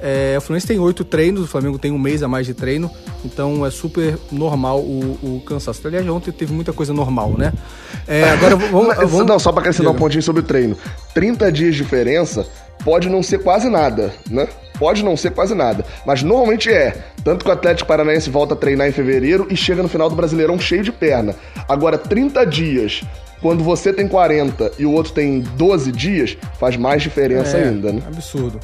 É, o Fluminense tem oito treinos, o Flamengo tem um mês a mais de treino, então é super normal o, o cansaço. Aliás, ontem teve muita coisa normal, né? É,
agora vamos, vamos... Não, só para acrescentar um pontinho sobre o treino. 30 dias de diferença pode não ser quase nada, né? Pode não ser quase nada, mas normalmente é. Tanto que o Atlético Paranaense volta a treinar em fevereiro e chega no final do Brasileirão cheio de perna. Agora, 30 dias quando você tem 40 e o outro tem 12 dias, faz mais diferença é, ainda, né?
Absurdo.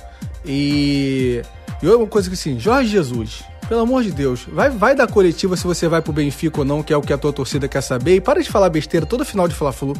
E. E outra coisa que assim, Jorge Jesus, pelo amor de Deus, vai, vai dar coletiva se você vai pro Benfica ou não, que é o que a tua torcida quer saber. E para de falar besteira todo final de falar flu.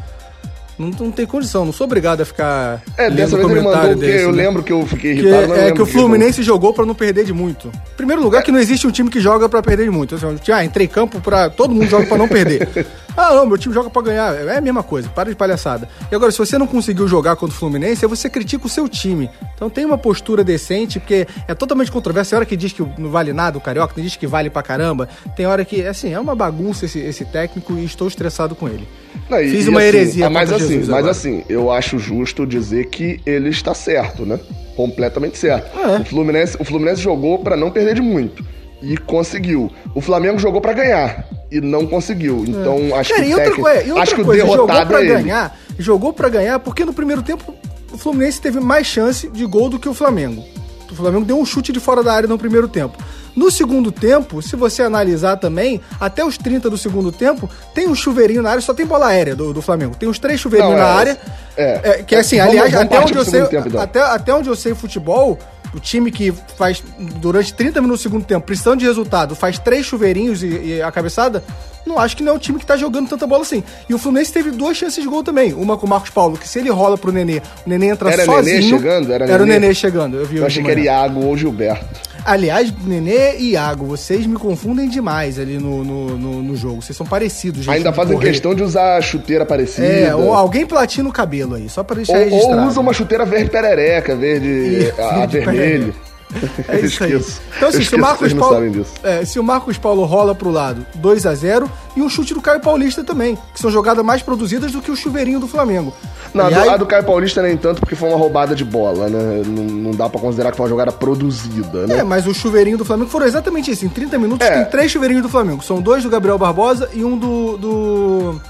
Não, não tem condição, não sou obrigado a ficar.
É, dessa vez ele mandou desse, que eu né? lembro que eu fiquei irritado.
Que, é que o Fluminense que jogou para não perder de muito. Primeiro lugar, que não existe um time que joga para perder de muito. Ah, entrei em campo para Todo mundo joga para não perder. Ah, não, meu time joga pra ganhar. É a mesma coisa, para de palhaçada. E agora, se você não conseguiu jogar contra o Fluminense, você critica o seu time. Então tem uma postura decente, porque é totalmente controverso. Tem hora que diz que não vale nada o Carioca, tem diz que vale pra caramba. Tem hora que, assim, é uma bagunça esse, esse técnico e estou estressado com ele.
Não, e, Fiz uma assim, heresia mas assim, Mas assim, eu acho justo dizer que ele está certo, né? Completamente certo. Ah, é. o, Fluminense, o Fluminense jogou para não perder de muito e conseguiu. O Flamengo jogou para ganhar e não conseguiu. Então, é. acho, Cara, que,
outra, técnico, acho que coisa, o derrotado jogou pra é ganhar, Jogou para ganhar porque no primeiro tempo o Fluminense teve mais chance de gol do que o Flamengo. O Flamengo deu um chute de fora da área no primeiro tempo. No segundo tempo, se você analisar também, até os 30 do segundo tempo, tem um chuveirinho na área, só tem bola aérea do, do Flamengo. Tem uns três chuveirinhos não, é, na área. É, é, que assim, aliás, vamos até, onde eu sei, tempo, então. até, até onde eu sei futebol, o time que faz durante 30 minutos do segundo tempo, precisando de resultado, faz três chuveirinhos e, e a cabeçada, não acho que não é um time que tá jogando tanta bola assim. E o Fluminense teve duas chances de gol também. Uma com o Marcos Paulo, que se ele rola pro Nenê, o Nenê entra era sozinho. Era Nenê chegando? Era, era Nenê. o Nenê chegando. Eu, vi
eu achei que era Iago ou Gilberto.
Aliás, Nenê e Iago, vocês me confundem demais ali no, no, no, no jogo. Vocês são parecidos.
Gente, Ainda fazem correr. questão de usar chuteira parecida. É,
ou alguém platina o cabelo aí, só pra deixar ou,
registrado. Ou usa uma chuteira verde perereca, verde, a, a vermelho.
É isso aí. Então, assim, se o, Marcos Paulo, é, se o Marcos Paulo rola pro lado 2 a 0 e um chute do Caio Paulista também, que são jogadas mais produzidas do que o chuveirinho do Flamengo.
Não, Aliás, a do Caio Paulista nem tanto, porque foi uma roubada de bola, né? Não, não dá pra considerar que foi uma jogada produzida, né?
É, mas o chuveirinho do Flamengo foram exatamente isso. Em 30 minutos é. tem três chuveirinhos do Flamengo. São dois do Gabriel Barbosa e um do. do.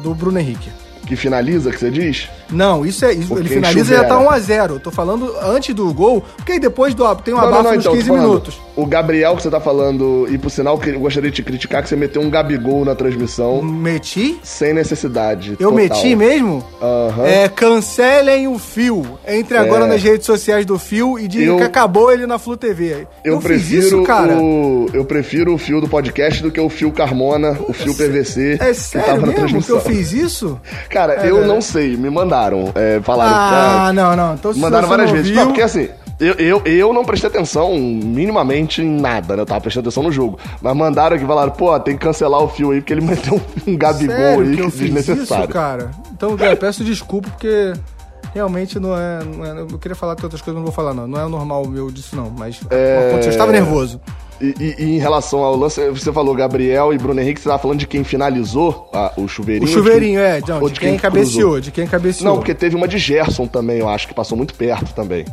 do Bruno Henrique
que finaliza, que você diz?
Não, isso é. Isso, ele finaliza e já tá 1x0. Eu tô falando antes do gol, porque aí depois do, tem um abafo nos então, 15 minutos.
O Gabriel que você tá falando, e por sinal, eu gostaria de te criticar que você meteu um Gabigol na transmissão.
Meti?
Sem necessidade.
Eu total. meti mesmo?
Aham. Uhum.
É, cancelem o fio. Entre agora é. nas redes sociais do fio e digam eu... que acabou ele na Flu TV.
Eu, eu prefiro isso, cara. O... Eu prefiro o fio do podcast do que o fio Carmona, o fio PVC.
É sério que tava mesmo na transmissão. que eu fiz isso?
Cara, é, eu não sei, me mandaram. É, falaram.
Ah, ah, não, não. Então,
mandaram várias vezes. Não, porque assim, eu, eu, eu não prestei atenção minimamente em nada, né? Eu tava prestando atenção no jogo. Mas mandaram aqui falaram, pô, tem que cancelar o fio aí, porque ele meteu um, Gabigol Sério aí que, que desnecessário.
Isso, cara? Então, eu peço desculpa, porque realmente não é, não é, Eu queria falar de outras coisas, não vou falar, não. Não é normal meu disso, não. Mas é... Eu estava nervoso.
E, e, e, em relação ao lance, você falou Gabriel e Bruno Henrique, você estava falando de quem finalizou a, o chuveirinho? O
chuveirinho, é, de, de, de quem, quem cabeceou, de quem cabeceou.
Não, porque teve uma de Gerson também, eu acho, que passou muito perto também.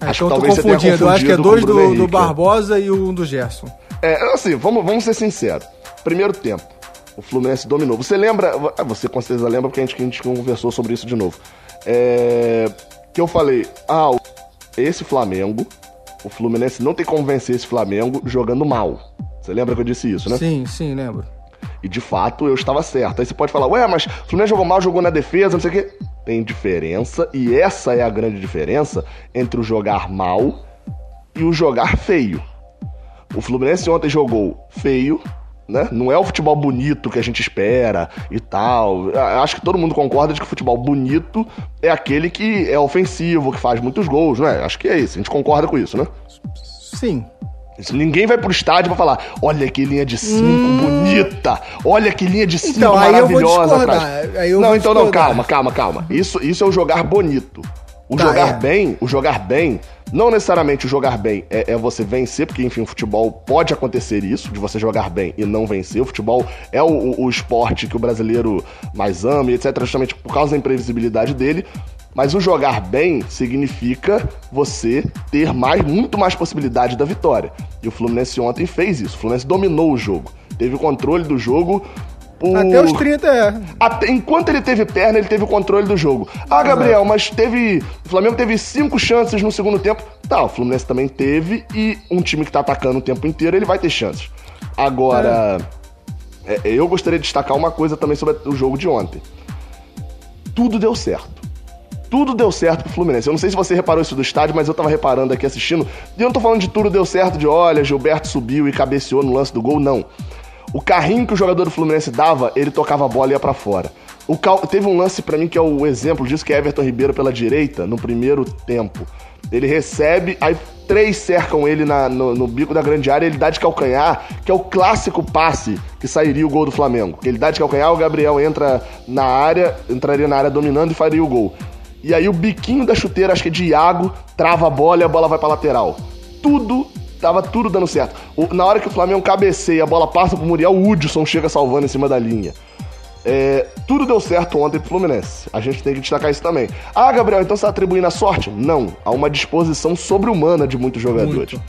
É, acho então que talvez confundindo. confundido. Eu acho que é dois do, do, Barbosa e um do Gerson.
É, assim, vamos, vamos ser sinceros. Primeiro tempo, o Fluminense dominou. Você lembra, ah, você com certeza lembra, porque a gente, a gente conversou sobre isso de novo. É, que eu falei, ah, esse Flamengo o Fluminense não tem como vencer esse Flamengo jogando mal. Você lembra que eu disse isso, né?
Sim, sim, lembro.
E de fato eu estava certo. Aí você pode falar, ué, mas o Fluminense jogou mal, jogou na defesa, não sei o quê. Tem diferença, e essa é a grande diferença entre o jogar mal e o jogar feio. O Fluminense ontem jogou feio, né? Não é o futebol bonito que a gente espera e tal. Acho que todo mundo concorda de que o futebol bonito é aquele que é ofensivo, que faz muitos gols, né? Acho que é isso. A gente concorda com isso, né?
Sim.
Ninguém vai pro estádio pra falar: olha que linha de 5 hum... bonita, olha que linha de 5 então, maravilhosa atrás. não, então não, calma, calma, calma. Isso, isso é o jogar bonito. O tá, jogar é. bem, o jogar bem não necessariamente jogar bem é, é, você vencer, porque, enfim, o futebol pode acontecer isso, de você jogar bem e não vencer. O futebol é o, o, esporte que o brasileiro mais ama etc., justamente por causa da imprevisibilidade dele. Mas o jogar bem significa você ter mais, muito mais possibilidade da vitória. E o Fluminense ontem fez isso. O Fluminense dominou o jogo. Teve o controle do jogo
Até os 30 é.
Até, enquanto ele teve perna, ele teve o controle do jogo. Ah, Gabriel, mas teve. O Flamengo teve cinco chances no segundo tempo. Tá, o Fluminense também teve. E um time que tá atacando o tempo inteiro, ele vai ter chances. Agora, é. É, eu gostaria de destacar uma coisa também sobre o jogo de ontem. Tudo deu certo tudo deu certo pro Fluminense. Eu não sei se você reparou isso do estádio, mas eu tava reparando aqui assistindo. E eu não tô falando de tudo deu certo, de olha, Gilberto subiu e cabeceou no lance do gol, não. O carrinho que o jogador do Fluminense dava, ele tocava a bola e ia para fora. O Cal... Teve um lance para mim que é o exemplo disso, que é Everton Ribeiro pela direita, no primeiro tempo. Ele recebe, aí três cercam ele na, no, no, bico da grande área, ele dá de calcanhar, que é o clássico passe que sairia o gol do Flamengo. Ele dá de calcanhar, o Gabriel entra na área, entraria na área dominando e faria o gol. E aí o biquinho da chuteira, acho que é de Iago, trava a bola e a bola vai pra lateral. Tudo tava tudo dando certo. O, na hora que o Flamengo cabeceia, a bola passa pro Muriel, o Hudson chega salvando em cima da linha. É, tudo deu certo ontem pro Fluminense. A gente tem que destacar isso também. Ah, Gabriel, então você tá atribuindo a sorte? Não. Há uma disposição sobre-humana de muitos jogadores. Muito.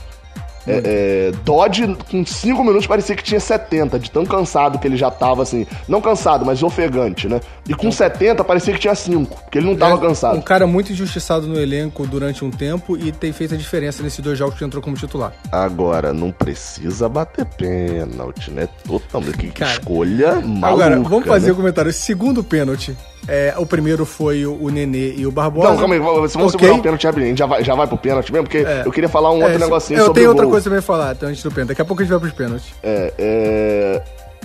É, é, Dodge, com 5 minutos, parecia que tinha 70, de tão cansado que ele já tava, assim. Não cansado, mas ofegante, né? E com 70, parecia que tinha 5, porque ele não tava é, cansado.
Um cara muito injustiçado no elenco durante um tempo e tem feito a diferença nesses dois jogos que entrou como titular.
Agora, não precisa bater pênalti, né? Totalmente. Que cara, escolha maluca. Agora,
vamos fazer o né? um comentário. Segundo pênalti, é, o primeiro foi o, o Nenê e o Barbosa. Não,
calma aí, vamos okay. segurar o pênalti rapidinho. Já vai, já vai pro pênalti mesmo, porque é. eu queria falar um é, outro negocinho
eu
sobre
tenho outra coisa também pra falar então, antes do pênalti. Daqui a pouco a gente vai pros pênaltis.
É, é...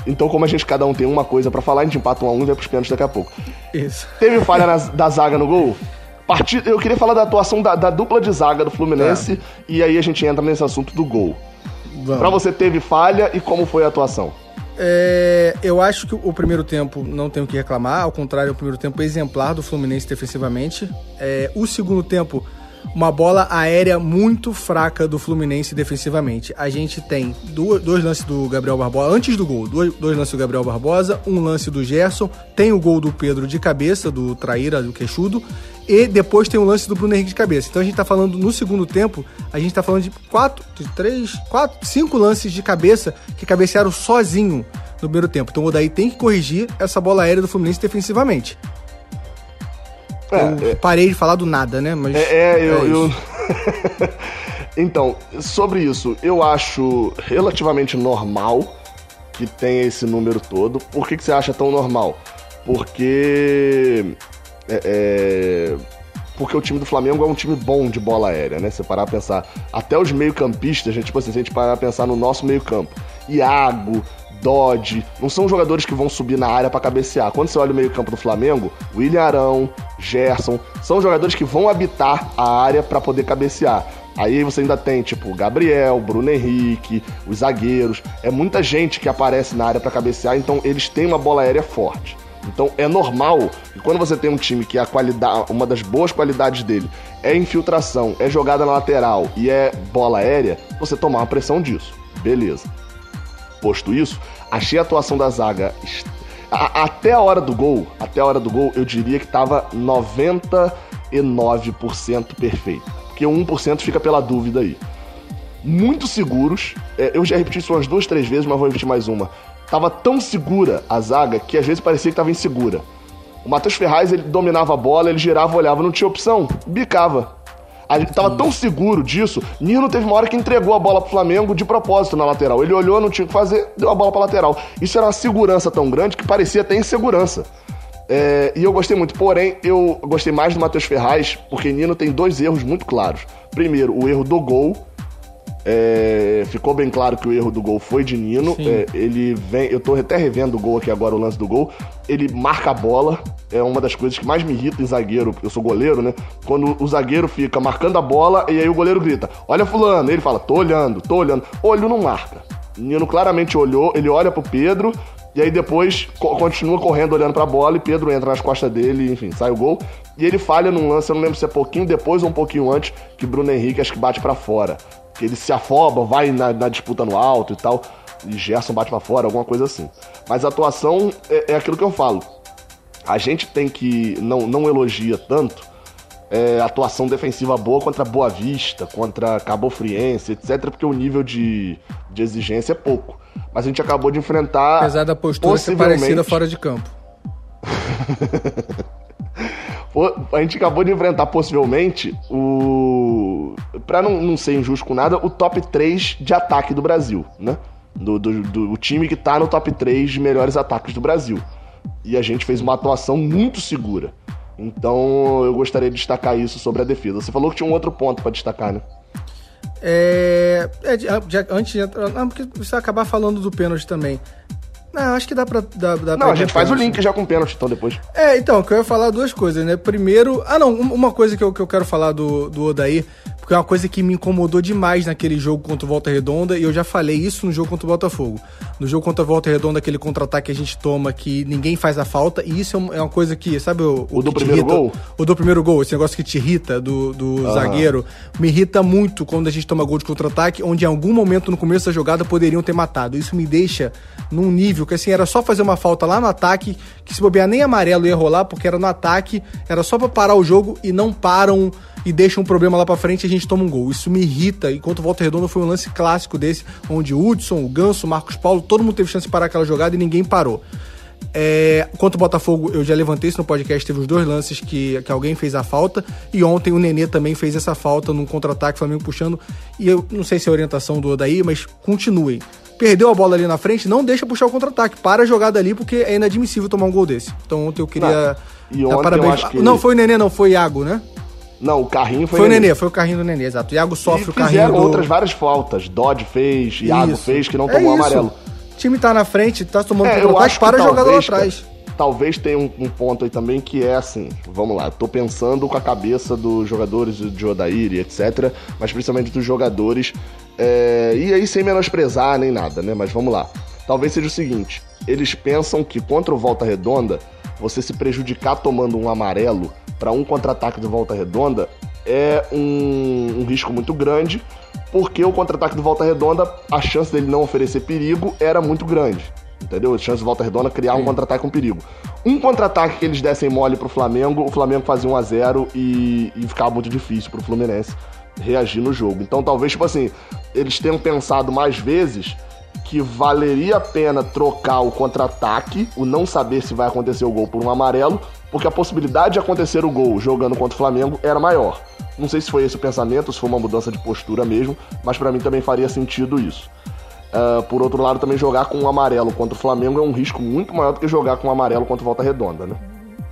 Então, como a gente cada um tem uma coisa para falar, a gente empata um a um e vai pros pênaltis daqui a pouco.
Isso.
Teve falha na, da zaga no gol? Partida, eu queria falar da atuação da, da dupla de zaga do Fluminense é. e aí a gente entra nesse assunto do gol. Pra você, teve falha e como foi a atuação?
É, eu acho que o primeiro tempo não tem o que reclamar, ao contrário, é o primeiro tempo exemplar do Fluminense defensivamente. É, o segundo tempo, uma bola aérea muito fraca do Fluminense defensivamente. A gente tem dois, dois lances do Gabriel Barbosa, antes do gol, dois, dois, lances do Gabriel Barbosa, um lance do Gerson, tem o gol do Pedro de cabeça, do Traíra, do Queixudo, e depois tem o lance do Bruno Henrique de cabeça. Então a gente tá falando no segundo tempo, a gente tá falando de quatro, de três, quatro, cinco lances de cabeça que cabecearam sozinho no primeiro tempo. Então o Odaí tem que corrigir essa bola aérea do Fluminense defensivamente. É, eu é, parei de falar do nada, né?
Mas é, é eu. É eu... então, sobre isso, eu acho relativamente normal que tenha esse número todo. Por que, que você acha tão normal? Porque é, é, porque o time do Flamengo é um time bom de bola aérea, né? Você parar a pensar, até os meio-campistas, gente, tipo assim, se a gente parar a pensar no nosso meio-campo, Iago, Dodge, não são jogadores que vão subir na área para cabecear. Quando você olha o meio-campo do Flamengo, William Arão, Gerson, são jogadores que vão habitar a área para poder cabecear. Aí você ainda tem, tipo, Gabriel, Bruno Henrique, os zagueiros. É muita gente que aparece na área para cabecear, então eles têm uma bola aérea forte. Então é normal que quando você tem um time que a qualidade, uma das boas qualidades dele é infiltração, é jogada na lateral e é bola aérea, você tomar uma pressão disso. Beleza. Posto isso, achei a atuação da zaga a, até a hora do gol, até a hora do gol, eu diria que tava 99% perfeito. Porque 1% fica pela dúvida aí. Muito seguros. É, eu já repeti isso umas duas, três vezes, mas vou repetir mais uma. Tava tão segura a zaga que às vezes parecia que tava insegura. O Matheus Ferraz, ele dominava a bola, ele girava, olhava, não tinha opção, bicava. A gente tava tão seguro disso. Nino teve uma hora que entregou a bola pro Flamengo de propósito na lateral. Ele olhou, não tinha o que fazer, deu a bola pra lateral. Isso era uma segurança tão grande que parecia até insegurança. É, e eu gostei muito. Porém, eu gostei mais do Matheus Ferraz, porque Nino tem dois erros muito claros. Primeiro, o erro do gol, é, ficou bem claro que o erro do gol foi de Nino. É, ele vem. Eu tô até revendo o gol aqui agora, o lance do gol. Ele marca a bola. É uma das coisas que mais me irrita em zagueiro. Eu sou goleiro, né? Quando o zagueiro fica marcando a bola e aí o goleiro grita: Olha, Fulano. Ele fala: Tô olhando, tô olhando. Olho não marca. Nino claramente olhou, ele olha pro Pedro, e aí depois co continua correndo olhando pra bola e Pedro entra nas costas dele, enfim, sai o gol. E ele falha num lance, eu não lembro se é pouquinho depois ou um pouquinho antes, que Bruno Henrique acho que bate para fora que ele se afoba, vai na, na, disputa no alto e tal, e Gerson bate para fora, alguma coisa assim. Mas a atuação é, é, aquilo que eu falo. A gente tem que não, não elogia tanto é, atuação defensiva boa contra Boa Vista, contra Cabo Friense, etc, porque o nível de, de exigência é pouco. Mas a gente acabou de enfrentar.
Apesar da postura ser parecida fora de campo.
a gente acabou de enfrentar possivelmente o. Pra não, não ser injusto com nada, o top 3 de ataque do Brasil, né? Do, do, do, time que tá no top 3 de melhores ataques do Brasil. E a gente fez uma atuação muito segura. Então eu gostaria de destacar isso sobre a defesa. Você falou que tinha um outro ponto para destacar, né?
É, é, antes de entrar. Não, porque você acabar falando do pênalti também. Não, acho que dá pra. Dá, dá
não, a gente faz o link já com pênalti, então depois.
É, então, que eu ia falar duas coisas, né? Primeiro. Ah, não, uma coisa que eu, que eu quero falar do, do Odair porque é uma coisa que me incomodou demais naquele jogo contra o Volta Redonda, e eu já falei isso no jogo contra o Botafogo. No jogo contra o Volta Redonda, aquele contra-ataque que a gente toma que ninguém faz a falta, e isso é, é uma coisa que, sabe o,
o, o do primeiro
irrita,
gol?
O do primeiro gol, esse negócio que te irrita do, do zagueiro, me irrita muito quando a gente toma gol de contra-ataque, onde em algum momento no começo da jogada poderiam ter matado. Isso me deixa num nível que assim, era só fazer uma falta lá no ataque, que se bobear nem amarelo ia rolar, porque era no ataque, era só para parar o jogo e não param e deixa um problema lá para frente e a gente toma um gol. Isso me irrita. Enquanto o Volta Redonda foi um lance clássico desse, onde o Hudson, o Ganso, o Marcos Paulo, todo mundo teve chance de parar aquela jogada e ninguém parou. É, quanto o Botafogo, eu já levantei isso no podcast, teve os dois lances que, que alguém fez a falta, e ontem o Nenê também fez essa falta num contra-ataque, Flamengo puxando, e eu não sei se é a orientação do Odaí, mas continuem. Perdeu a bola ali na frente, não deixa puxar o contra-ataque, para a jogada ali, porque é inadmissível tomar um gol desse. Então ontem eu queria...
Não, e ontem parabéns. Que...
Não, foi o Nenê, não, foi Iago, né?
Não, o carrinho foi.
Foi o Nenê, Nenê foi o carrinho do Nenê, exato. Iago sofre e o carrinho.
Fizeram do... outras várias faltas. Dodge fez, Iago isso. fez, que não tomou é amarelo.
O time tá na frente, tá tomando é, eu acho para a jogada lá atrás.
Talvez tenha um, um, ponto aí também que é assim, vamos lá, tô pensando com a cabeça dos jogadores de Odair e etc, mas principalmente dos jogadores, é, e aí sem menosprezar nem nada, né, mas vamos lá. Talvez seja o seguinte, eles pensam que contra o Volta Redonda, você se prejudicar tomando um amarelo para um contra-ataque do Volta Redonda é um, um risco muito grande, porque o contra-ataque do Volta Redonda, a chance dele não oferecer perigo era muito grande. Entendeu? A chance do Volta Redonda criar um contra-ataque com perigo. Um contra-ataque que eles dessem mole pro Flamengo, o Flamengo fazia 1 a 0 e, e ficava muito difícil pro Fluminense reagir no jogo. Então talvez, tipo assim, eles tenham pensado mais vezes que valeria a pena trocar o contra-ataque, o não saber se vai acontecer o gol por um amarelo, porque a possibilidade de acontecer o gol jogando contra o Flamengo era maior. Não sei se foi esse o pensamento, se foi uma mudança de postura mesmo, mas para mim também faria sentido isso. Uh, por outro lado, também jogar com um amarelo contra o Flamengo é um risco muito maior do que jogar com um amarelo contra Volta Redonda, né?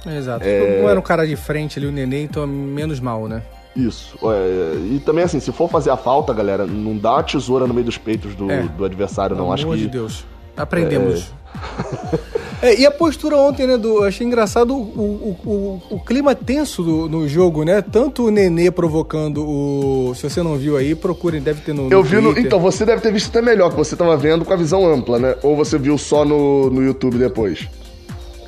Exato. É... Não era um cara de frente ali, o Nenê, então é menos mal, né?
Isso. É, e também, assim, se for fazer a falta, galera, não dá uma tesoura no meio dos peitos do, é. do adversário, não. Pelo Acho
amor
que.
de Deus. Aprendemos. É... é, e a postura ontem, né, do. Achei engraçado o, o, o, o clima tenso do, no jogo, né? Tanto o Nenê provocando o. Se você não viu aí, procurem, deve ter no.
no Eu vi no. Então, você deve ter visto até melhor, que você tava vendo com a visão ampla, né? Ou você viu só no, no YouTube depois?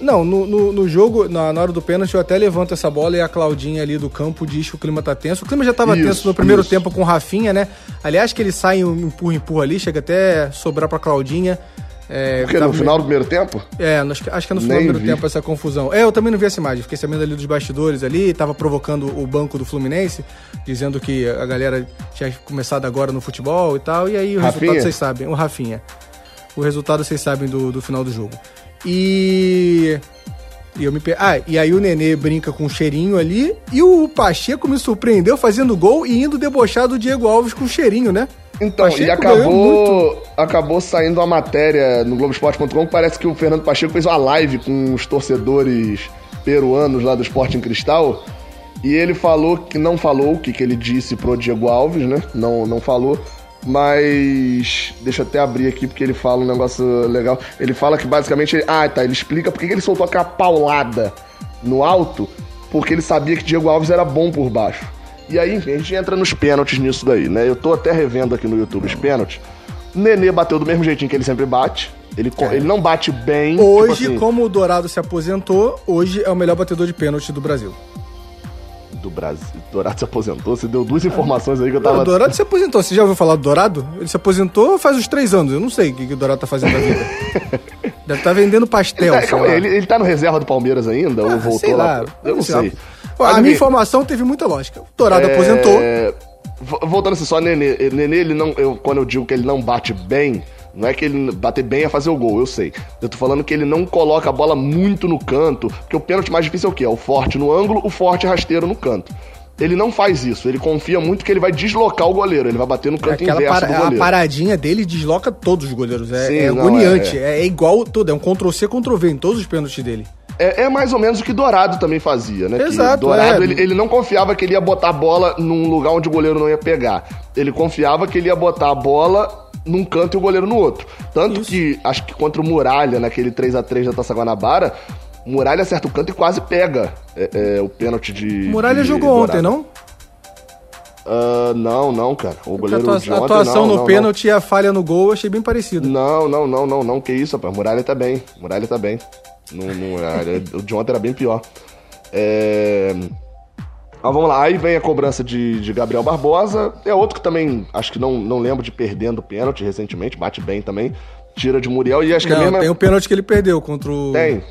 Não, no, no, no jogo, na, na hora do pênalti, eu até levanto essa bola e a Claudinha ali do campo diz que o clima tá tenso. O clima já tava
Isso,
tenso no primeiro
isso.
tempo com o Rafinha, né? Aliás, que ele sai um empurra, empurra ali, chega até sobrar pra Claudinha. É,
Porque no final do primeiro tempo?
É, acho que, acho que é no final do
Nem
primeiro
vi.
tempo essa confusão. É, eu também não vi essa imagem. Fiquei sabendo ali dos bastidores ali, tava provocando o banco do Fluminense, dizendo que a galera tinha começado agora no futebol e tal. E aí o
Rafinha?
resultado vocês sabem, o Rafinha. O resultado vocês sabem do, do final do jogo. E. E eu me pe... Ah, e aí o Nenê brinca com um cheirinho ali. E o Pacheco me surpreendeu fazendo gol e indo debochar do Diego Alves com cheirinho, né?
Então,
Pacheco
e acabou, acabou saindo uma matéria no Globoesporte.com que parece que o Fernando Pacheco fez uma live com os torcedores peruanos lá do Sporting Cristal. E ele falou que não falou o que, que ele disse pro Diego Alves, né? Não, não falou. Mas. Deixa eu até abrir aqui porque ele fala um negócio legal. Ele fala que basicamente. ele- ah, tá. Ele explica porque que ele soltou aquela paulada no alto. Porque ele sabia que Diego Alves era bom por baixo. E aí, enfim, a gente entra nos pênaltis nisso daí, né? Eu tô até revendo aqui no YouTube os pênaltis. Nenê bateu do mesmo jeitinho que ele sempre bate. Ele, co- ele não bate bem. tipo
Hoje,
assim,
como o Dourado se aposentou, hoje é o melhor batedor de pênalti do Brasil.
Do Brasil. Dourado se aposentou. Você deu duas informações aí que eu tava.
O Dourado se aposentou. Você já ouviu falar do Dourado? Ele se aposentou faz uns três anos. Eu não sei o que, que o Dourado tá fazendo da vida. Deve estar vendendo pastel.
É,
sei
calma aí,
lá.
ele, ele tá no reserva do Palmeiras ainda? ou
Ah,
voltou
sei
lá?
lá.
Eu não
sei
sei.
Pô, A minha informação teve muita lógica. O Dourado
é,
aposentou.
vo- Voltando assim, só Nenê. Nenê, ele não. Eu, quando eu digo que ele não bate bem, não é que ele bater bem é fazer o gol, eu sei. Eu tô falando que ele não coloca a bola muito no canto, porque o pênalti mais difícil é o quê? É o forte no ângulo, o forte rasteiro no canto. Ele não faz isso, ele confia muito que ele vai deslocar o goleiro, ele vai bater no canto
Aquela
inverso
para-
do
a
goleiro.
paradinha dele desloca todos os goleiros. É,
Sim,
é
não,
agoniante.
é-
É, é igual tudo. É um Ctrl-C, Ctrl-V em todos os pênaltis dele.
É, é mais ou menos o que Dourado também fazia, né? Que
Exato,
Dourado,
é.
ele, ele não confiava que ele ia botar a bola num lugar onde o goleiro não ia pegar. Ele confiava que ele ia botar a bola num canto e o goleiro no outro. Tanto que, acho que contra o Muralha, naquele 3 a 3 da Taça Guanabara, Muralha acerta o canto e quase pega é, é, o pênalti de.
Muralha
de
jogou ontem, não?
Ah, não, não, cara. O
A
goleiro
a atuação
não,
no
não,
pênalti e a falha no gol eu achei bem parecido.
Não, não, não, não, não. Que isso, rapaz. Muralha tá bem. Muralha tá bem. Não, não, é, o de ontem era bem pior. É... Ah, vamos lá. Aí vem a cobrança de, de Gabriel Barbosa. É outro que também, acho que não, não lembro de perdendo pênalti recentemente. Bate bem também. Tira de Muriel. E acho que é
Não,
mesma...
tem o pênalti que ele perdeu contra o.
Tem.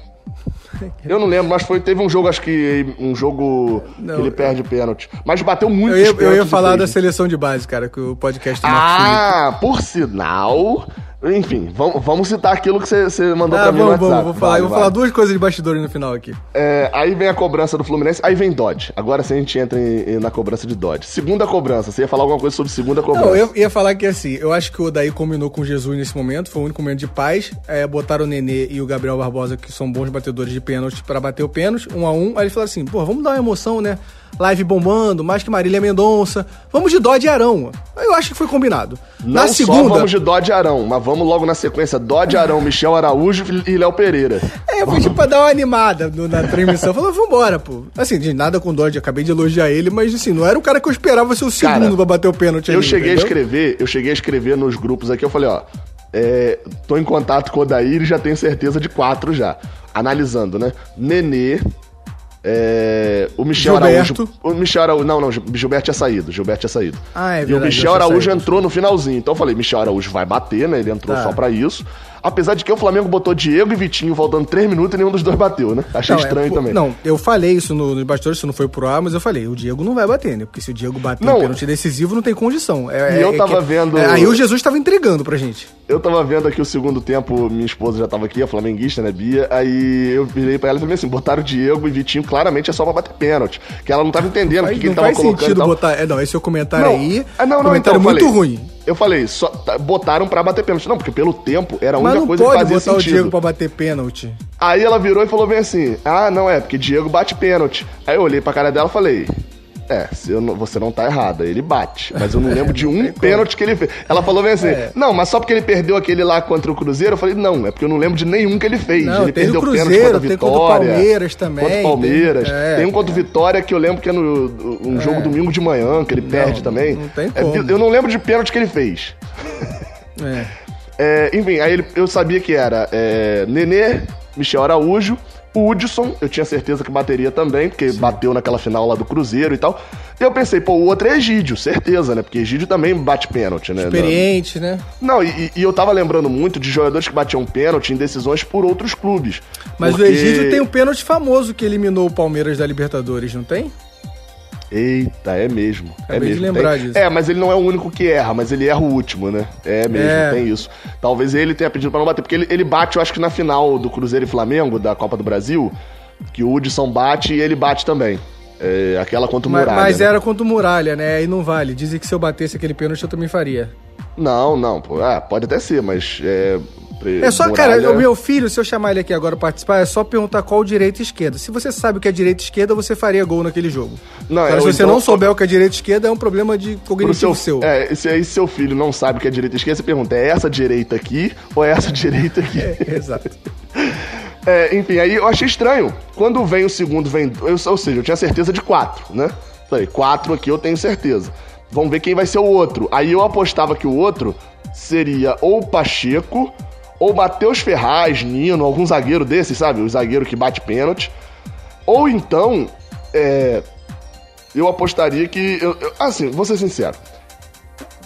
Eu não lembro, mas foi, teve um jogo, acho que um jogo
Não,
que ele perde pênalti. Mas bateu muito
Eu ia, eu ia falar da seleção de base, cara, que o podcast do Marcos Felipe.
Ah, por sinal. Enfim, vamos, vamos citar aquilo que você mandou
Ah,
pra mim no
vamos,
WhatsApp.
vamos, vou falar,
Vai,
eu vou
vai.
falar duas coisas de bastidores no final aqui.
É, aí vem a cobrança do Fluminense, aí vem Dodge. Agora sim a gente entra em- em- na cobrança de Dodge. Segunda cobrança, você ia falar alguma coisa sobre segunda cobrança?
Não, eu ia falar que assim, eu acho que o Daí combinou com Jesus nesse momento, foi o único momento de paz. É, botaram o Nenê e o Gabriel Barbosa, que são bons batedores de pênalti, pra bater o pênalti, um a um. Aí eles falaram assim, pô, vamos dar uma emoção, né? Live bombando, mais que Marília Mendonça. Vamos de Dodge e Arão. Eu acho que foi combinado.
Não
na segunda.
vamos de Dodge Arão, mas vamos logo na sequência Dodge Arão, Michel Araújo e Léo Pereira.
É, foi tipo pra dar uma animada no- na transmissão. Falou, vambora, pô. Assim, de nada com Dodge, acabei de elogiar ele, mas assim, não era o cara que eu esperava ser o segundo
Cara,
pra bater o pênalti
Eu
ainda,
cheguei a
entendeu?
escrever, eu cheguei a escrever nos grupos aqui, eu falei, ó, é, tô em contato com o Odair e já tenho certeza de quatro já. Analisando, né? Nenê, é, o Michel
Gilberto.
Araújo. O Michel Araújo. Não, não, Gilberto tinha saído. Gilberto tinha saído.
Ah, é
E o
verdade,
Michel
tinha
Araújo
saído.
entrou no finalzinho. Então eu falei, Michel Araújo vai bater, né? Ele entrou
Tá.
só pra isso. Apesar de que o Flamengo botou Diego e Vitinho faltando três minutos e nenhum dos dois bateu, né? Achei
Não, é,
estranho
pô,
também.
Não, eu falei isso no, no bastidor, isso não foi pro ar, mas eu falei, o Diego não vai bater, né? Porque se o Diego bater
Não.
um pênalti decisivo, não tem condição. É,
E
é-
eu
é
tava
que-
vendo-
é, aí o Jesus tava entregando pra gente.
Eu tava vendo aqui o segundo tempo, minha esposa já tava aqui, a flamenguista, né, Bia? Aí eu virei pra ela e falei assim: botaram o Diego e Vitinho, claramente é só pra bater pênalti. Que ela não tava entendendo o que, que
não
ele tava colocando. e
sentido botar. É, não, esse seu comentário
Não,
aí.
ah, não, não,
comentário
então,
muito
falei,
ruim.
Eu falei, só tá- botaram pra bater pênalti. Não, porque pelo tempo era a
Mas
única coisa que fazia
botar o
sentido.
Diego pra bater pênalti.
Aí ela virou e falou bem assim: Ah, não é, porque Diego bate pênalti. Aí eu olhei pra cara dela e falei. É, não- você não tá errada, ele bate. Mas eu não lembro de um pênalti que ele fez. Ela falou bem assim:
É.
Não, mas só porque ele perdeu aquele lá contra o Cruzeiro, eu falei: Não, é porque eu não lembro de nenhum que ele fez.
Não,
ele perdeu
o
pênalti
Cruzeiro,
contra a
tem contra o
Vitória.
Palmeiras também,
Contra o Palmeiras.
tem- é,
tem um contra o Vitória que eu lembro que é no um jogo domingo de manhã, que ele perde também.
não tem
É,
como.
eu não lembro de pênalti que ele fez.
É.
É, enfim, aí ele- eu sabia que era é, Nenê, Michel Araújo O Hudson, eu tinha certeza que bateria também, porque bateu naquela final lá do Cruzeiro e tal. E eu pensei, pô, o outro é Egídio, certeza, né? Porque Egídio também bate pênalti, né?
Experiente, né?
Não, e, e eu tava lembrando muito de jogadores que batiam pênalti em decisões por outros clubes.
Mas
porque...
o Egídio tem um pênalti famoso que eliminou o Palmeiras da Libertadores, não tem?
Eita, é mesmo.
Acabei
é mesmo.
de lembrar
tem...
disso.
É, mas ele não é o único que erra, mas ele erra o último, né? É mesmo,
É.
tem isso. Talvez ele tenha pedido pra não bater, porque ele, ele bate, eu acho que na final do Cruzeiro e Flamengo, da Copa do Brasil, que o Hudson bate e ele bate também. É, aquela contra o
Mas,
Muralha.
mas
né?
era contra o Muralha, né? Aí não vale. Dizem que se eu batesse aquele pênalti eu também faria.
Não, não, pô. Ah, pode até ser, mas. É,
É só,
Muralha-
cara, o meu filho, se eu chamar ele aqui agora pra participar, é só perguntar qual direita e esquerda. Se você sabe o que é direita e esquerda, você faria gol naquele jogo.
Não,
Agora,
é,
se você
então-
não souber o que é direita e esquerda, é um problema de cognitivo
seu,
seu.
É, se aí seu filho não sabe o que é direita e esquerda, você pergunta: é essa direita aqui ou é essa direita aqui?
Exato.
É, enfim, aí eu achei estranho. Quando vem o segundo, vem. eu- ou seja, eu tinha certeza de quatro, né? Falei, quatro aqui eu tenho certeza. Vamos ver quem vai ser o outro. Aí eu apostava que o outro seria ou o Pacheco, ou Matheus Ferraz, Nino, algum zagueiro desses, sabe? O zagueiro que bate pênalti. Ou então, é, eu apostaria que. eu- eu- assim, vou ser sincero.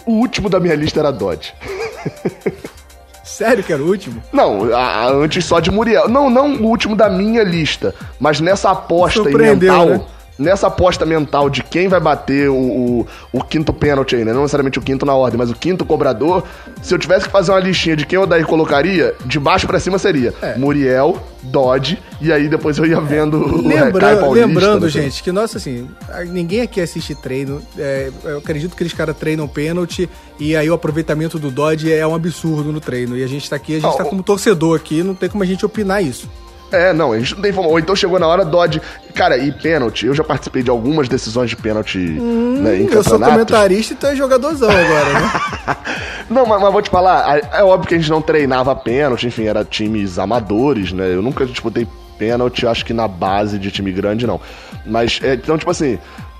O último da minha lista era Dodge.
Sério que era o último?
Não, a- a- antes só de Muriel. Não, não o último da minha lista, mas nessa aposta
Surpreendeu,
mental.
né?
Nessa aposta mental de quem vai bater o, o, o quinto pênalti aí, né? Não necessariamente o quinto na ordem, mas o quinto cobrador. Se eu tivesse que fazer uma listinha de quem o Daí colocaria, de baixo pra cima seria
É.
Muriel, Dodge, e aí depois eu ia vendo o Caio
Lembra,
Paulista,
lembrando,
não sei.
gente, que nossa, assim, ninguém aqui assiste treino. É, eu acredito que aqueles caras treinam pênalti e aí o aproveitamento do Dodge é um absurdo no treino. E a gente tá aqui, a gente
Não,
tá
o-
como torcedor aqui, não tem como a gente opinar isso.
É, não, a gente não tem informação. Ou então chegou na hora, Dodge. Cara, e pênalti, eu já participei de algumas decisões de pênalti né, em
eu sou
campeonatos.
comentarista e tu é jogadorzão agora, né?
Não, mas, mas vou te falar, é é óbvio que a gente não treinava pênalti, enfim, era times amadores, né? Eu nunca disputei pênalti, acho que na base de time grande, não. Mas, é, então, tipo assim,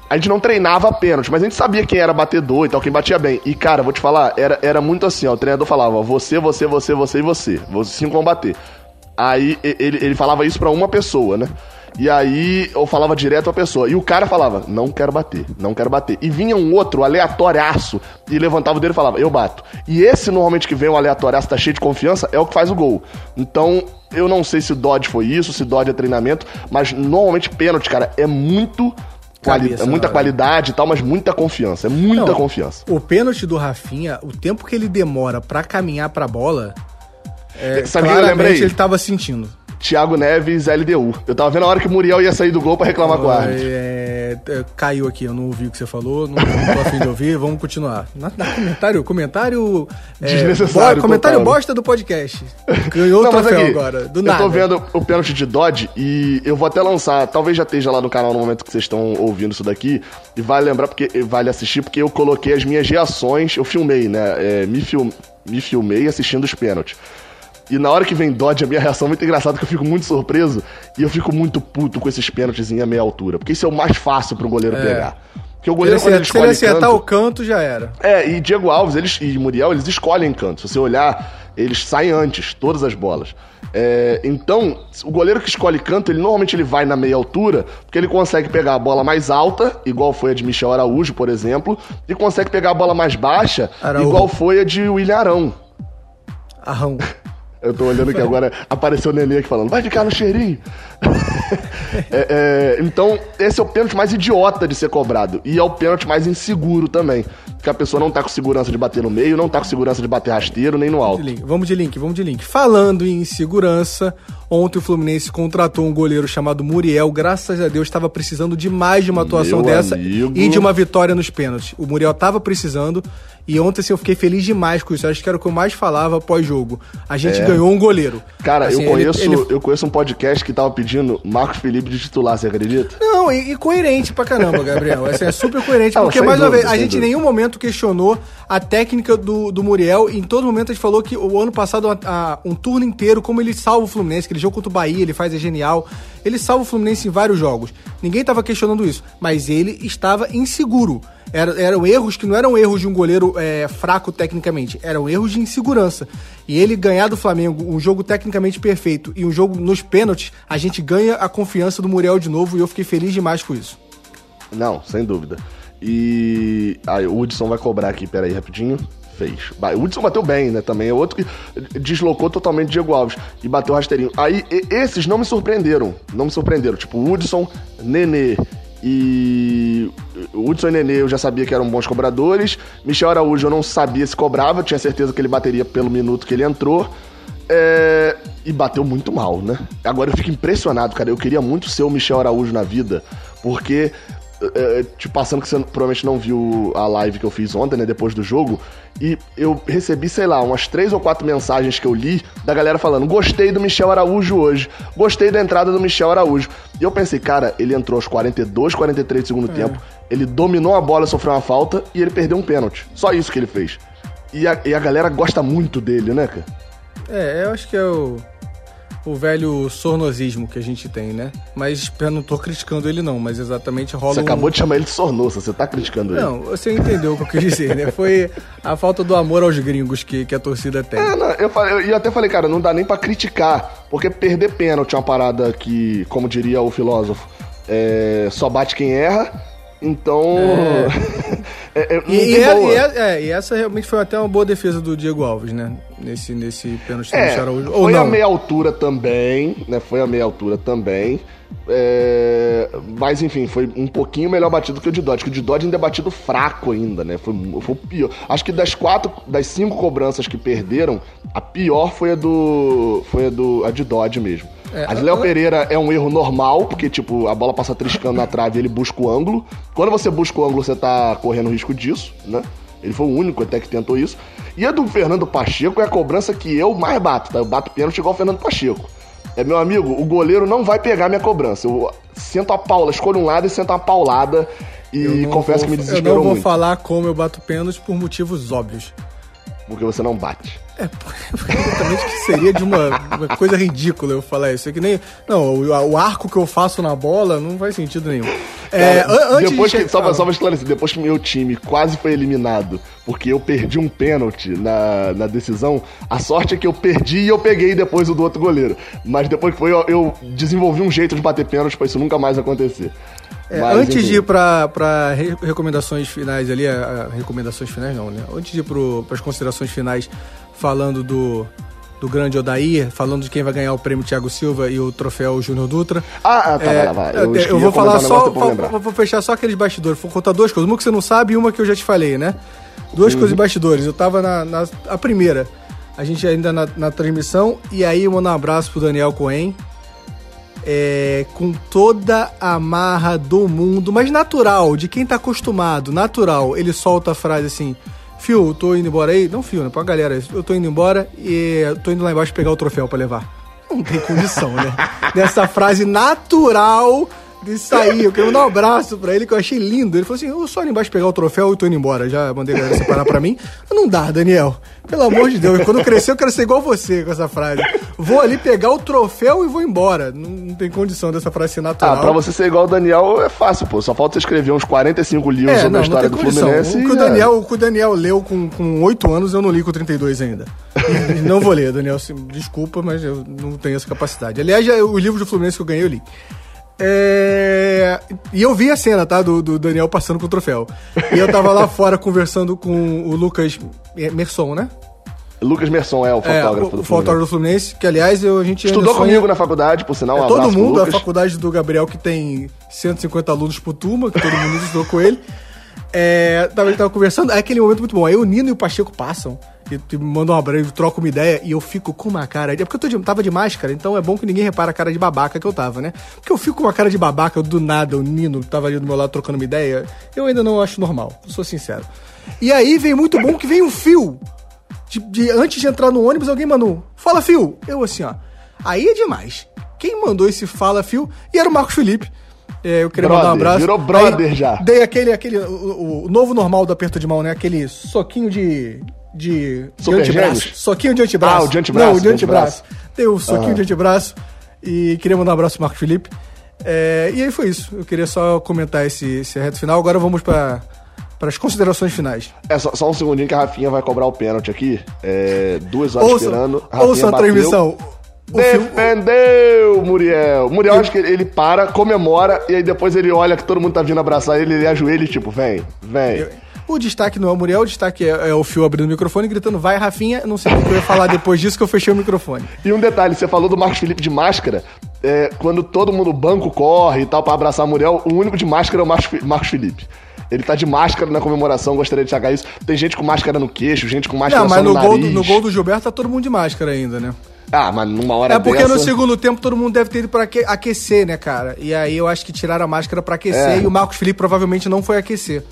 a gente não treinava pênalti, mas a gente sabia quem era batedor e tal, quem batia bem. E, cara, vou te falar, era, era muito assim, ó, o treinador falava, você, você, você, você e você. Vocês cinco vão bater. Aí ele, ele falava isso pra uma pessoa, né? E aí eu falava direto a pessoa. E o cara falava, não quero bater, não quero bater. E vinha um outro aleatoriaço e levantava o dedo e falava, eu bato. E esse normalmente que vem o aleatoriaço, tá cheio de confiança, é o que faz o gol. Então, eu não sei se o Dodge foi isso, se Dodge é treinamento, mas normalmente pênalti, cara, é muito. quali-
Cabeça
é muita
hora.
qualidade e tal, mas muita confiança. É muita
Não,
confiança.
O pênalti do Rafinha, o tempo que ele demora pra caminhar pra bola, é,
Sabe o que eu
claramente
lembrei?
ele tava sentindo.
Thiago Neves, LDU. Eu tava vendo a hora que o Muriel ia sair do gol pra reclamar com o árbitro.
É, é, caiu aqui, eu não ouvi o que você falou, não, não tô afim de ouvir, vamos continuar. Na, na comentário, comentário. é,
Desnecessário,
bo- comentário
total.
bosta do podcast. Ganhou o
Não, mas
troféu
aqui,
agora, do
eu
nada.
tô vendo o pênalti de Dodge e eu vou até lançar, talvez já esteja lá no canal no momento que vocês estão ouvindo isso daqui, e vale lembrar, porque vale assistir, porque eu coloquei as minhas reações, eu filmei, né? é, me, film, me filmei assistindo os pênaltis. E na hora que vem Dodge, a minha reação é muito engraçada, que eu fico muito surpreso e eu fico muito puto com esses pênaltis em meia altura. Porque isso é o mais fácil pro goleiro pegar. Porque o
Se ele,
goleiro, quando ele
acertar, se ele
escolhe
acertar
canto,
o canto, já era.
é, e Diego Alves eles, e Muriel, eles escolhem canto. Se você olhar, eles saem antes, todas as bolas. É, então, o goleiro que escolhe canto, ele normalmente ele vai na meia altura, porque ele consegue pegar a bola mais alta, igual foi a de Michel Araújo, por exemplo, e consegue pegar a bola mais baixa,
Araújo.
igual foi a de William Arão.
Arrão.
Eu tô olhando aqui agora, apareceu o Nenê aqui falando, vai ficar no cheirinho. É, é, então, esse é o pênalti mais idiota de ser cobrado. E é o pênalti mais inseguro também. Porque a pessoa não tá com segurança de bater no meio, não tá com segurança de bater rasteiro, nem no
De
alto.
link. Vamos de link, vamos de link. Falando em segurança, ontem o Fluminense contratou um goleiro chamado Muriel. Graças a Deus estava precisando de mais de uma atuação
Meu
dessa
amigo.
e de uma vitória nos pênaltis. O Muriel estava precisando e ontem assim, eu fiquei feliz demais com isso. Acho que era o que eu mais falava pós-jogo. A gente ganhou um goleiro.
Cara,
Assim,
eu,
ele-
conheço,
ele-
eu conheço um podcast que tava pedindo Marcos Felipe de titular, você acredita?
Não, e, e coerente pra caramba, Gabriel. Assim, é super coerente, porque, mais uma vez, a gente em nenhum momento questionou a técnica do, do Muriel. Em todo momento a gente falou que o ano passado, a- a- um turno inteiro, como ele salva o Fluminense, aquele jogo contra o Bahia, ele faz, é genial. Ele salva o Fluminense em vários jogos. Ninguém tava questionando isso, mas ele estava inseguro. Era, eram erros que não eram erros de um goleiro é, fraco tecnicamente, eram erros de insegurança. E ele ganhar do Flamengo um jogo tecnicamente perfeito e um jogo nos pênaltis, a gente ganha a confiança do Muriel de novo e eu fiquei feliz demais com isso.
Não, sem dúvida. E aí o Hudson vai cobrar aqui, peraí, rapidinho. Fez. O Hudson bateu bem, né? Também é outro que deslocou totalmente Diego Alves e bateu rasteirinho. Aí esses não me surpreenderam. Não me surpreenderam. Tipo, Hudson, Nenê e. O Hudson e Nenê eu já sabia que eram bons cobradores. Michel Araújo eu não sabia se cobrava, tinha certeza que ele bateria pelo minuto que ele entrou. É... E bateu muito mal, né? Agora eu fico impressionado, cara. Eu queria muito ser o Michel Araújo na vida, porque é, te passando que você provavelmente não viu a live que eu fiz ontem, né, depois do jogo, e eu recebi, sei lá, umas três ou quatro mensagens que eu li da galera falando: gostei do Michel Araújo hoje, gostei da entrada do Michel Araújo. E eu pensei, cara, ele entrou aos 42, 43 do segundo é. tempo, ele dominou a bola, sofreu uma falta e ele perdeu um pênalti. Só isso que ele fez. E a, e a galera gosta muito dele, né, cara?
É, eu acho que é o o velho sornosismo que a gente tem, né? Mas eu não tô criticando ele não, mas exatamente rola
Você um... acabou de chamar ele de sornoso, você tá criticando ele.
Não, você entendeu o que eu quis dizer, né? Foi a falta do amor aos gringos que, que a torcida tem.
É, não, eu, falei, eu até falei, cara, não dá nem para criticar, porque perder pênalti é uma parada que, como diria o filósofo, é, só bate quem erra, então.
É. é, é, e, e, é, é, e, essa realmente foi até uma boa defesa do Diego Alves, né? Nesse, nesse pênalti
é, Araújo. Ou foi não. a meia altura também, né? Foi a meia altura também. É, mas enfim, foi um pouquinho melhor batido que o de Dodge, que o de Dodge ainda é batido fraco ainda, né? Foi, foi o pior. Acho que das quatro, das cinco cobranças que perderam, a pior foi a do. Foi a do. a de Dodge mesmo. É, a de Léo Pereira é um erro normal, porque, tipo, a bola passa triscando na trave e ele busca o ângulo. Quando você busca o ângulo, você tá correndo risco disso, né? Ele foi o único até que tentou isso. E a do Fernando Pacheco é a cobrança que eu mais bato, tá? Eu bato pênalti igual o Fernando Pacheco. É, meu amigo, o goleiro não vai pegar minha cobrança. Eu sento a paula, escolho um lado e sento uma paulada. E confesso
vou,
que me desesperou
Eu não vou
muito.
falar como eu bato pênalti por motivos óbvios.
Porque você não bate.
É, exatamente que seria de uma, uma, coisa ridícula eu falar isso. É que nem. Não, o, o, arco que eu faço na bola não faz sentido nenhum.
É, Cara, antes depois de que, só, só pra esclarecer, depois que meu time quase foi eliminado, porque eu perdi um pênalti na, na decisão, a sorte é que eu perdi e eu peguei depois o do outro goleiro. Mas depois que foi, eu, eu desenvolvi um jeito de bater pênalti pra isso nunca mais acontecer.
É, antes enfim. de ir para re recomendações finais ali, a, a, recomendações finais não, né? Antes de ir para as considerações finais, falando do, do grande Odair, falando de quem vai ganhar o prêmio Thiago Silva e o troféu Júnior Dutra.
Ah, ah tá, é, vai, vai. Eu,
eu vou falar só, vou, vou, fechar só aqueles bastidores. Vou contar duas coisas. Uma que você não sabe e uma que eu já te falei, né? Duas uhum. coisas de bastidores. Eu tava na, na, a primeira, a gente ainda na, na transmissão, e aí eu mando um abraço pro Daniel Cohen, é, com toda a marra do mundo, mas natural, de quem tá acostumado, natural. Ele solta a frase assim: Fio, eu tô indo embora aí. Não, Fio, né? Pra galera, eu tô indo embora e tô indo lá embaixo pegar o troféu para levar. Não tem condição, né? Dessa frase natural de sair. Eu quero mandar um abraço pra ele que eu achei lindo. Ele falou assim: eu só ali embaixo pegar o troféu e tô indo embora. Já mandei a galera separar pra mim. Não dá, Daniel. Pelo amor de Deus. Quando eu crescer, eu quero ser igual você com essa frase. Vou ali pegar o troféu e vou embora. Não, não tem condição dessa frase ser natural.
Ah, pra você ser igual o Daniel é fácil, pô. Só falta você escrever uns 45 livros é, sobre não, a história do Fluminense.
O que o, Daniel, é. o que o Daniel leu com, com 8 anos, eu não li com 32 ainda. Não vou ler, Daniel. Desculpa, mas eu não tenho essa capacidade. Aliás, o livro do Fluminense que eu ganhei, eu li. É... E eu vi a cena, tá? Do, do, Daniel passando com o troféu. E eu tava lá fora conversando com o Lucas Merson, né?
Lucas Merson é o fotógrafo é, o, do Fluminense. fotógrafo
do Fluminense, que aliás eu, a gente
estudou sonha... comigo na faculdade, por sinal.
Um é, todo mundo, a faculdade do Gabriel que tem 150 alunos por turma, que todo mundo estudou com ele. É, tava, ele tava conversando, é aquele momento muito bom. Aí o Nino e o Pacheco passam e me mandam um abraço, trocam uma ideia e eu fico com uma cara. É porque eu de, tava de máscara, então é bom que ninguém repara a cara de babaca que eu tava, né? Porque eu fico com uma cara de babaca do nada, o Nino tava ali do meu lado trocando uma ideia. Eu ainda não acho normal, sou sincero. E aí vem muito bom que vem um fio. De, de, antes de entrar no ônibus, alguém mandou: Fala, fio! Eu assim, ó. Aí é demais. Quem mandou esse fala, fio? E era o Marcos Felipe. É, eu queria brother, mandar um abraço.
Virou brother Aí, já.
Dei aquele, aquele o, o, novo normal do aperto de mão, né? Aquele soquinho de, de, de antebraço. Soquinho de antebraço. Ah,
o de antebraço. Não,
o de antebraço. Dei o soquinho uhum. de antebraço. E queria mandar um abraço pro Marco Felipe. É, e aí foi isso. Eu queria só comentar esse, esse reto final. Agora vamos para para as considerações finais.
É, só, só, um segundinho que a Rafinha vai cobrar o pênalti aqui. É, duas horas
ouça,
esperando.
Rafinha ouça a bateu, transmissão.
Defendeu, Muriel. Muriel, acho que ele, ele, para, comemora, e aí depois ele olha que todo mundo tá vindo abraçar ele, ele ajoelha e tipo, vem, vem. Eu,
o destaque não é o Muriel, o destaque é, é o Fio abrindo o microfone gritando, vai, Rafinha. Não sei o que eu ia falar depois disso que eu fechei o microfone.
E um detalhe, você falou do Marcos Felipe de máscara. É, quando todo mundo, banco corre e tal, para abraçar o Muriel, o único de máscara é o Marcos, Marcos Felipe. Ele tá de máscara na comemoração, gostaria de destacar isso. Tem gente com máscara no queixo, gente com máscara não, mas
no,
no
gol do, no gol do Gilberto tá todo mundo de máscara ainda, né?
Ah, mas numa hora
É porque dessa... no segundo tempo todo mundo deve ter ido pra aquecer, né, cara? E aí eu acho que tiraram a máscara para aquecer é. e o Marcos Felipe provavelmente não foi aquecer.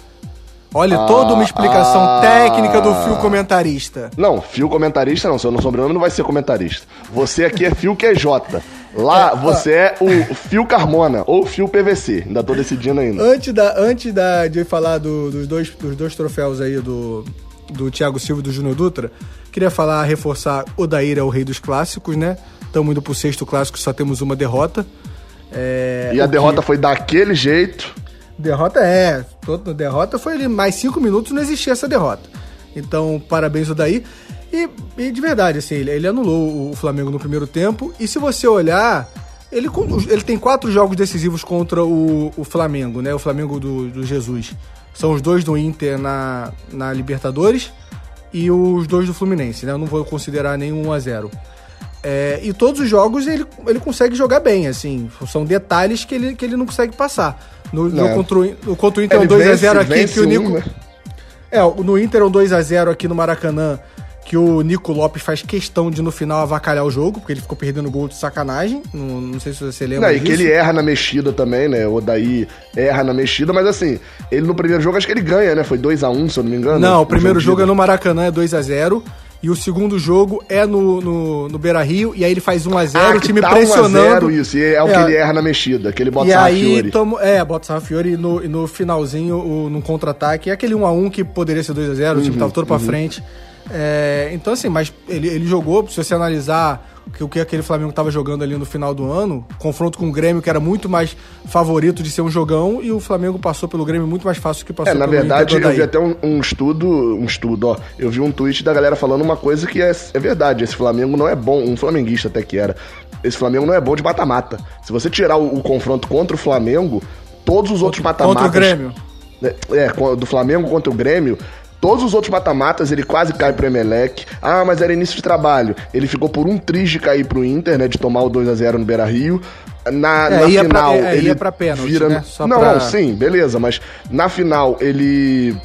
Olha, ah, toda uma explicação ah, técnica do fio comentarista.
Não, fio comentarista não. Seu sobrenome não vai ser comentarista. Você aqui é fio QJ. Lá é, você é o fio Carmona ou fio PVC. Ainda tô decidindo ainda.
Antes, da, antes da, de falar do, dos, dois, dos dois troféus aí do, do Thiago Silva e do Júnior Dutra, queria falar, reforçar, o Daíra é o rei dos clássicos, né? Estamos indo pro sexto clássico, só temos uma derrota.
É, e a derrota que... foi daquele jeito.
Derrota é. Toda derrota foi ali, mais cinco minutos não existia essa derrota. Então, parabéns o daí. E, e, de verdade, assim, ele, ele, anulou o Flamengo no primeiro tempo. E se você olhar, ele, ele tem quatro jogos decisivos contra o, o Flamengo, né? O Flamengo do, do Jesus. São os dois do Inter na, na Libertadores e os dois do Fluminense, né? Eu não vou considerar nenhum 1 a 0 é, e todos os jogos ele, ele consegue jogar bem, assim. São detalhes que ele, que ele não consegue passar. No, no contra, o, contra o Inter é um 2x0 aqui que o Nico. Um, né? É, no Inter é um 2x0 aqui no Maracanã. Que o Nico Lopes faz questão de no final avacalhar o jogo, porque ele ficou perdendo gol de sacanagem. Não, não sei se você lembra. Não,
disso. e que ele erra na mexida também, né? O daí erra na mexida, mas assim, ele no primeiro jogo acho que ele ganha, né? Foi 2x1, um, se eu não me engano.
Não, o primeiro jogo, jogo é no Maracanã, é 2x0. E o segundo jogo é no, no, no Beira Rio, e aí ele faz 1x0, ah, o time tá pressionando. 1
isso, e é, o que é. ele erra na mexida, que ele bota e
aí. Tomo, é, bota Sarra Fiore e no, no finalzinho, o, no contra-ataque, é aquele 1x1 que poderia ser 2x0, uhum, o time tava todo pra uhum. frente. É, então, assim, mas ele, ele jogou, se você analisar que o que aquele Flamengo estava jogando ali no final do ano, confronto com o Grêmio, que era muito mais favorito de ser um jogão, e o Flamengo passou pelo Grêmio muito mais fácil que passou
é, na verdade, eu vi até um, um, estudo, um estudo, ó, eu vi um tweet da galera falando uma coisa que é, é verdade, esse Flamengo não é bom, um flamenguista até que era, esse Flamengo não é bom de mata-mata. Se você tirar o, o, confronto contra o Flamengo, todos os outros mata-matas...
Contra o Grêmio.
É, é, do Flamengo contra o Grêmio, Todos os outros mata-matas ele quase cai pro Emelec. Ah, mas era início de trabalho. Ele ficou por um triz de cair pro Inter, né? De tomar o 2 a 0 no Beira Rio. Na, é, na final, pra, é, ele
ia pra pênalti, vira. Né?
não, pra... não, sim, beleza, mas na final ele.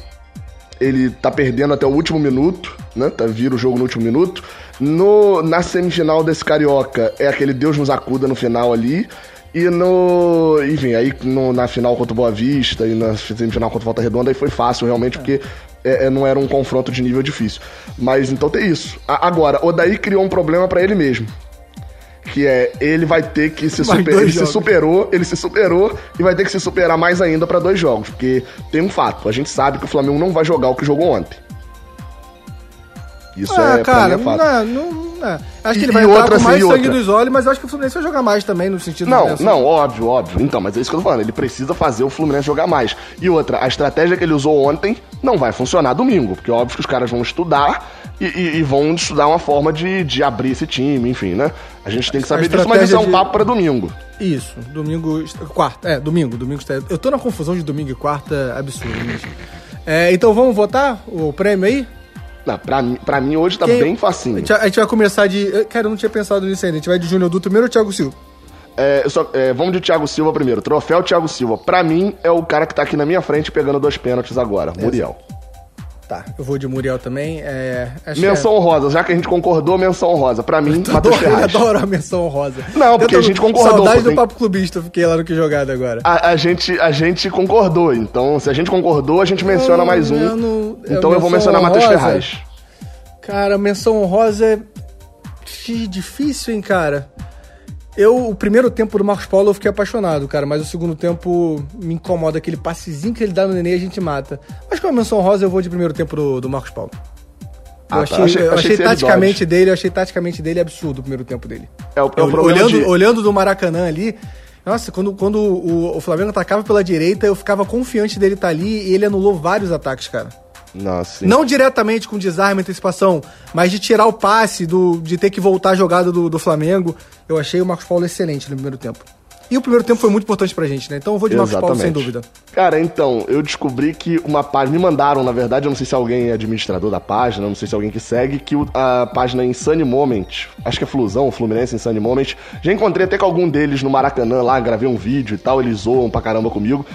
Ele tá perdendo até o último minuto, né? Tá, vira o jogo no último minuto. No, na semifinal desse Carioca, é aquele Deus nos acuda no final ali. E no. Enfim, aí no, na final contra o Boa Vista e na semifinal contra o Volta Redonda aí foi fácil realmente, porque é, é, não era um confronto de nível difícil. Mas então tem isso. A, agora, o Daí criou um problema para ele mesmo. Que é, ele vai ter que se superar. Ele jogos. se superou, ele se superou e vai ter que se superar mais ainda para dois jogos. Porque tem um fato, a gente sabe que o Flamengo não vai jogar o que jogou ontem.
Isso ah, é, cara, mim é fato. Não, não, não. Acho que ele vai entrar outra, com mais sangue outra. nos olhos, mas eu acho que o Fluminense vai jogar mais também, no sentido...
Não, não, óbvio, óbvio. Então, mas é isso que eu tô falando. Ele precisa fazer o Fluminense jogar mais. E outra, a estratégia que ele usou ontem não vai funcionar domingo, porque óbvio que os caras vão estudar e, e, e vão estudar uma forma de, de abrir esse time, enfim, né? A gente tem que saber disso, mas isso é um de... papo para domingo.
Isso, domingo, quarta, é, domingo, domingo. Eu tô na confusão de domingo e quarta absurdo, mesmo. É, então vamos votar o prêmio aí?
Não, pra, pra mim hoje tá Quem... bem facinho.
A gente, a gente, vai começar de. Cara, eu não tinha pensado nisso ainda. A gente vai de Júnior Dutra primeiro ou Thiago Silva?
É, só, é, vamos de Thiago Silva primeiro. Troféu Thiago Silva. Pra mim, é o cara que tá aqui na minha frente pegando dois pênaltis agora, Muriel.
Tá, eu vou de Muriel também. É,
menção é... rosa, já que a gente concordou, menção rosa. Pra mim, Matheus Ferraz.
Eu adoro a menção rosa.
Não, porque tô... a gente concordou.
Saudade do Papo Clubista, fiquei lá no que jogado agora.
A, a, gente, a gente concordou, então se a gente concordou, a gente menciona eu, mais um. Eu não, então eu vou mencionar Matheus Ferraz.
Cara, menção honrosa é difícil, hein, cara. Eu, o primeiro tempo do Marcos Paulo eu fiquei apaixonado, cara, mas o segundo tempo me incomoda aquele passezinho que ele dá no Nenê e a gente mata. Mas com a menção rosa eu vou de primeiro tempo do, do Marcos Paulo. Eu ah, achei, tá. achei, eu achei, achei taticamente dele, eu achei taticamente dele absurdo o primeiro tempo dele. É o, é o olhando, de... olhando do Maracanã ali, Nossa, quando, quando o, o Flamengo atacava pela direita, eu ficava confiante dele estar ali e ele anulou vários ataques, cara.
Nossa.
Não diretamente com desarme, antecipação, mas de tirar o passe, do, de ter que voltar a jogada do, do Flamengo. Eu achei o Marcos Paulo excelente no primeiro tempo. E o primeiro tempo foi muito importante pra gente, né? Então eu vou de Marcos Paulo sem dúvida.
Cara, então, eu descobri que uma página. Me mandaram, na verdade, eu não sei se alguém é administrador da página, não sei se alguém que segue, que a página Insane Moment, acho que é Flusão, Fluminense Insane Moment. Já encontrei até com algum deles no Maracanã lá, gravei um vídeo e tal, eles zoam pra caramba comigo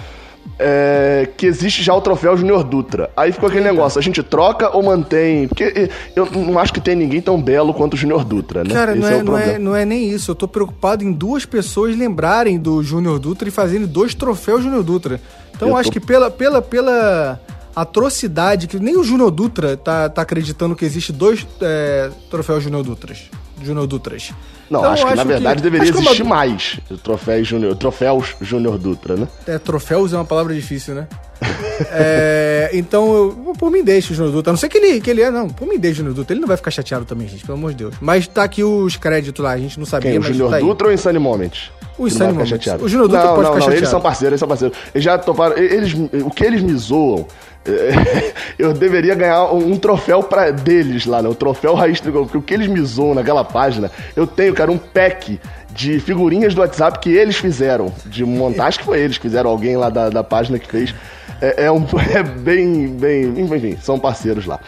é, que existe já o troféu Júnior Dutra. Aí ficou aquele negócio, a gente troca ou mantém? Porque eu não acho que tem ninguém tão belo quanto o Júnior Dutra, né?
Cara, não é, é não, é, não é nem isso. Eu tô preocupado em duas pessoas lembrarem do Júnior Dutra e fazerem dois troféus Júnior Dutra. Então eu acho que pela, pela, pela atrocidade, que nem o Júnior Dutra tá, tá acreditando que existe dois é, troféus Júnior Dutras. Júnior Dutras.
Não, então, acho que na verdade que, deveria existir uma... mais troféus Júnior, troféus Júnior Dutra, né?
É, troféus é uma palavra difícil, né? é, então, eu, por mim deixa o Júnior Dutra. A não sei que ele, que ele é, não. Por mim deixa o Júnior Dutra. Ele não vai ficar chateado também, gente, pelo amor de Deus. Mas tá aqui os créditos lá, a gente não sabia,
Quem,
o
Júnior
tá
Dutra ou Insane Moment?
O Insane Moment.
O Júnior Dutra não, pode não, ficar não, chateado. Eles são parceiros, eles são parceiros. Eles já toparam. Eles, o que eles me zoam eu deveria ganhar um troféu para deles lá, né? O troféu Raiz Tricolor. Porque o que eles me zoam naquela página, eu tenho, cara, um pack de figurinhas do WhatsApp que eles fizeram. De montar, acho que foi eles que fizeram, alguém lá da, da página que fez. É, é, um, é bem, bem. Enfim, são parceiros lá.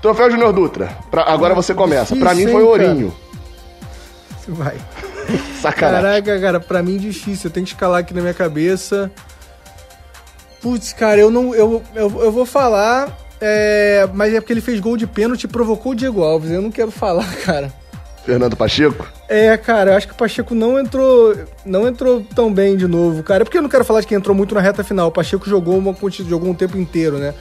Troféu Junior Dutra. Pra, agora você começa. Para mim foi Ourinho.
Vai. Sacanagem. Caraca, cara, pra mim difícil. Eu tenho que escalar aqui na minha cabeça. Putz, cara, eu não. Eu, eu, eu vou falar. É, mas é porque ele fez gol de pênalti e provocou o Diego Alves. Eu não quero falar, cara.
Fernando Pacheco?
É, cara, eu acho que o Pacheco não entrou, não entrou tão bem de novo, cara. É porque eu não quero falar de que entrou muito na reta final. O Pacheco jogou uma jogou um tempo inteiro, né?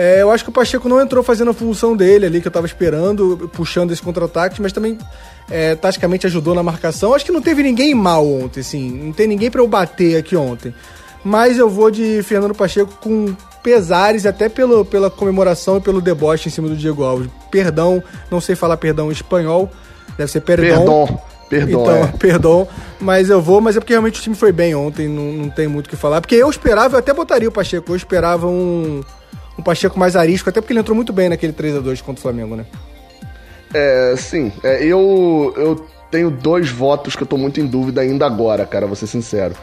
É, eu acho que o Pacheco não entrou fazendo a função dele ali que eu tava esperando, puxando esse contra-ataque, mas também é, taticamente ajudou na marcação. Acho que não teve ninguém mal ontem, assim. Não tem ninguém para eu bater aqui ontem mas eu vou de Fernando Pacheco com pesares, até pelo, pela comemoração e pelo deboche em cima do Diego Alves. Perdão, não sei falar perdão em espanhol, deve ser perdão.
Perdão. Perdão,
então, é. perdão, mas eu vou, mas é porque realmente o time foi bem ontem, não, não tem muito o que falar. Porque eu esperava, eu até botaria o Pacheco, eu esperava um, um Pacheco mais arisco, até porque ele entrou muito bem naquele 3 a 2 contra o Flamengo, né?
É, sim. É, eu, eu tenho dois votos que eu tô muito em dúvida ainda agora, cara, vou ser sincero.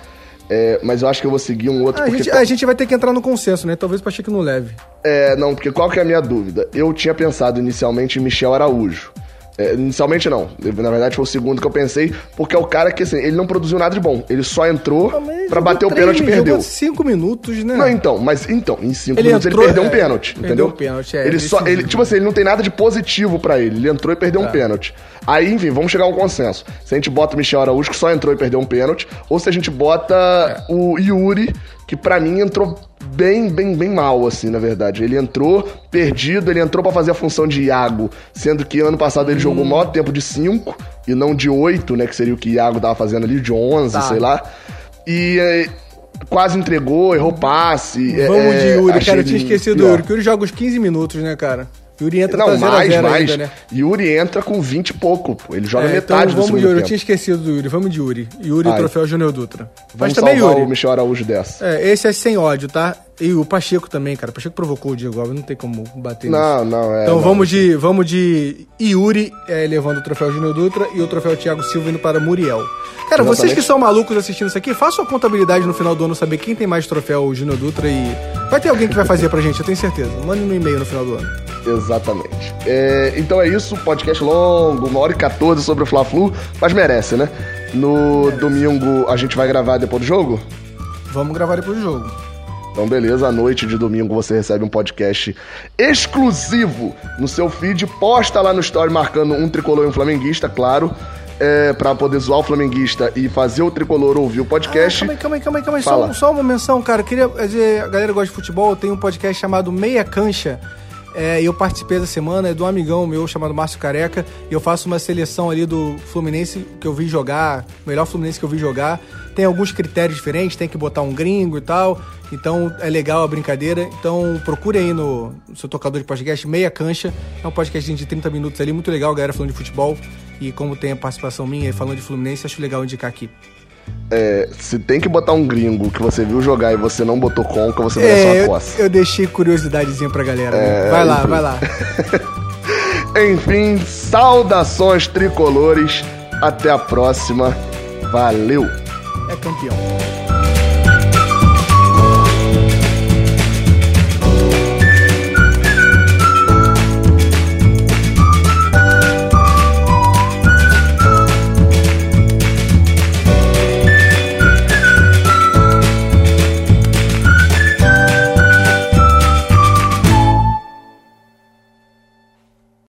É, mas eu acho que eu vou seguir um outro.
A, gente, a gente vai ter que entrar no consenso, né? Talvez o Pacheco não leve.
É, não, porque qual que é a minha dúvida? Eu tinha pensado inicialmente em Michel Araújo. É, inicialmente não. Na verdade foi o segundo que eu pensei, porque é o cara que assim, ele não produziu nada de bom. Ele só entrou para bater o pênalti e perdeu.
cinco minutos, né?
Não, então, mas então, em cinco ele minutos entrou, ele perdeu é, um pênalti, entendeu? Perdeu um
pênalti, é.
Ele só, ele, tipo assim, ele não tem nada de positivo para ele. Ele entrou e perdeu um tá. pênalti. Aí, enfim, vamos chegar a um consenso. Se a gente bota o Michel Araújo, que só entrou e perdeu um pênalti, ou se a gente bota é. o Yuri, que para mim entrou bem, bem, bem mal, assim, na verdade. Ele entrou perdido, ele entrou para fazer a função de Iago, sendo que ano passado ele hum. jogou o maior tempo de 5 e não de 8, né, que seria o que Iago tava fazendo ali, de 11, tá. sei lá. E é, quase entregou, errou passe.
É, Vamos é, de Yuri, cara, eu tinha esquecido do Yuri, que Yuri joga os 15 minutos, né, cara? Yuri entra
Não, mais, zero mais. Ainda, né? Yuri entra com 20 e pouco, pô. Ele joga é, metade
então, vamos
de Yuri.
Tempo. Eu tinha esquecido do Yuri. Vamos de Yuri. Yuri, Ai. troféu Júnior Dutra.
Vamos Mas também Yuri. o Michel Araújo dessa.
É, esse é sem ódio, tá? E o Pacheco também, cara. O Pacheco provocou o Diego Alves, não tem como bater
Não, nisso. não, é.
Então
não.
vamos de, vamos de Yuri é, levando o troféu Júnior Dutra e o troféu Thiago Silva indo para Muriel. Cara, Exatamente. vocês que são malucos assistindo isso aqui, façam a contabilidade no final do ano, saber quem tem mais troféu Júnior Dutra e. Vai ter alguém que vai fazer pra gente, eu tenho certeza. Mande no e-mail no final do ano.
Exatamente. É, então é isso, podcast longo, uma hora e 14 sobre o Fla-Flu, mas merece, né? No domingo a gente vai gravar depois do jogo?
Vamos gravar depois do jogo.
Então, beleza, à noite de domingo você recebe um podcast exclusivo no seu feed. Posta lá no story marcando um tricolor e um flamenguista, claro. É, pra poder zoar o flamenguista e fazer o tricolor ouvir o podcast.
Ah, calma aí, calma aí, calma aí. Só, só, uma menção, cara. Queria dizer, a galera gosta de futebol, tem um podcast chamado Meia Cancha é, eu participei da semana, é do amigão meu chamado Márcio Careca, e eu faço uma seleção ali do Fluminense que eu vi jogar, melhor Fluminense que eu vi jogar. Tem alguns critérios diferentes, tem que botar um gringo e tal, então é legal a brincadeira. Então procure aí no, no seu tocador de podcast, Meia Cancha, é um podcast de 30 minutos ali, muito legal, galera falando de futebol, e como tem a participação minha falando de Fluminense, acho legal indicar aqui.
É, se tem que botar um gringo que você viu jogar e você não botou conca, você merece
É,
uma
eu,
coça.
eu deixei curiosidadezinha pra galera. né?
É,
vai lá,
enfim.
vai lá.
Enfim, saudações tricolores. Até a próxima. Valeu!
É campeão.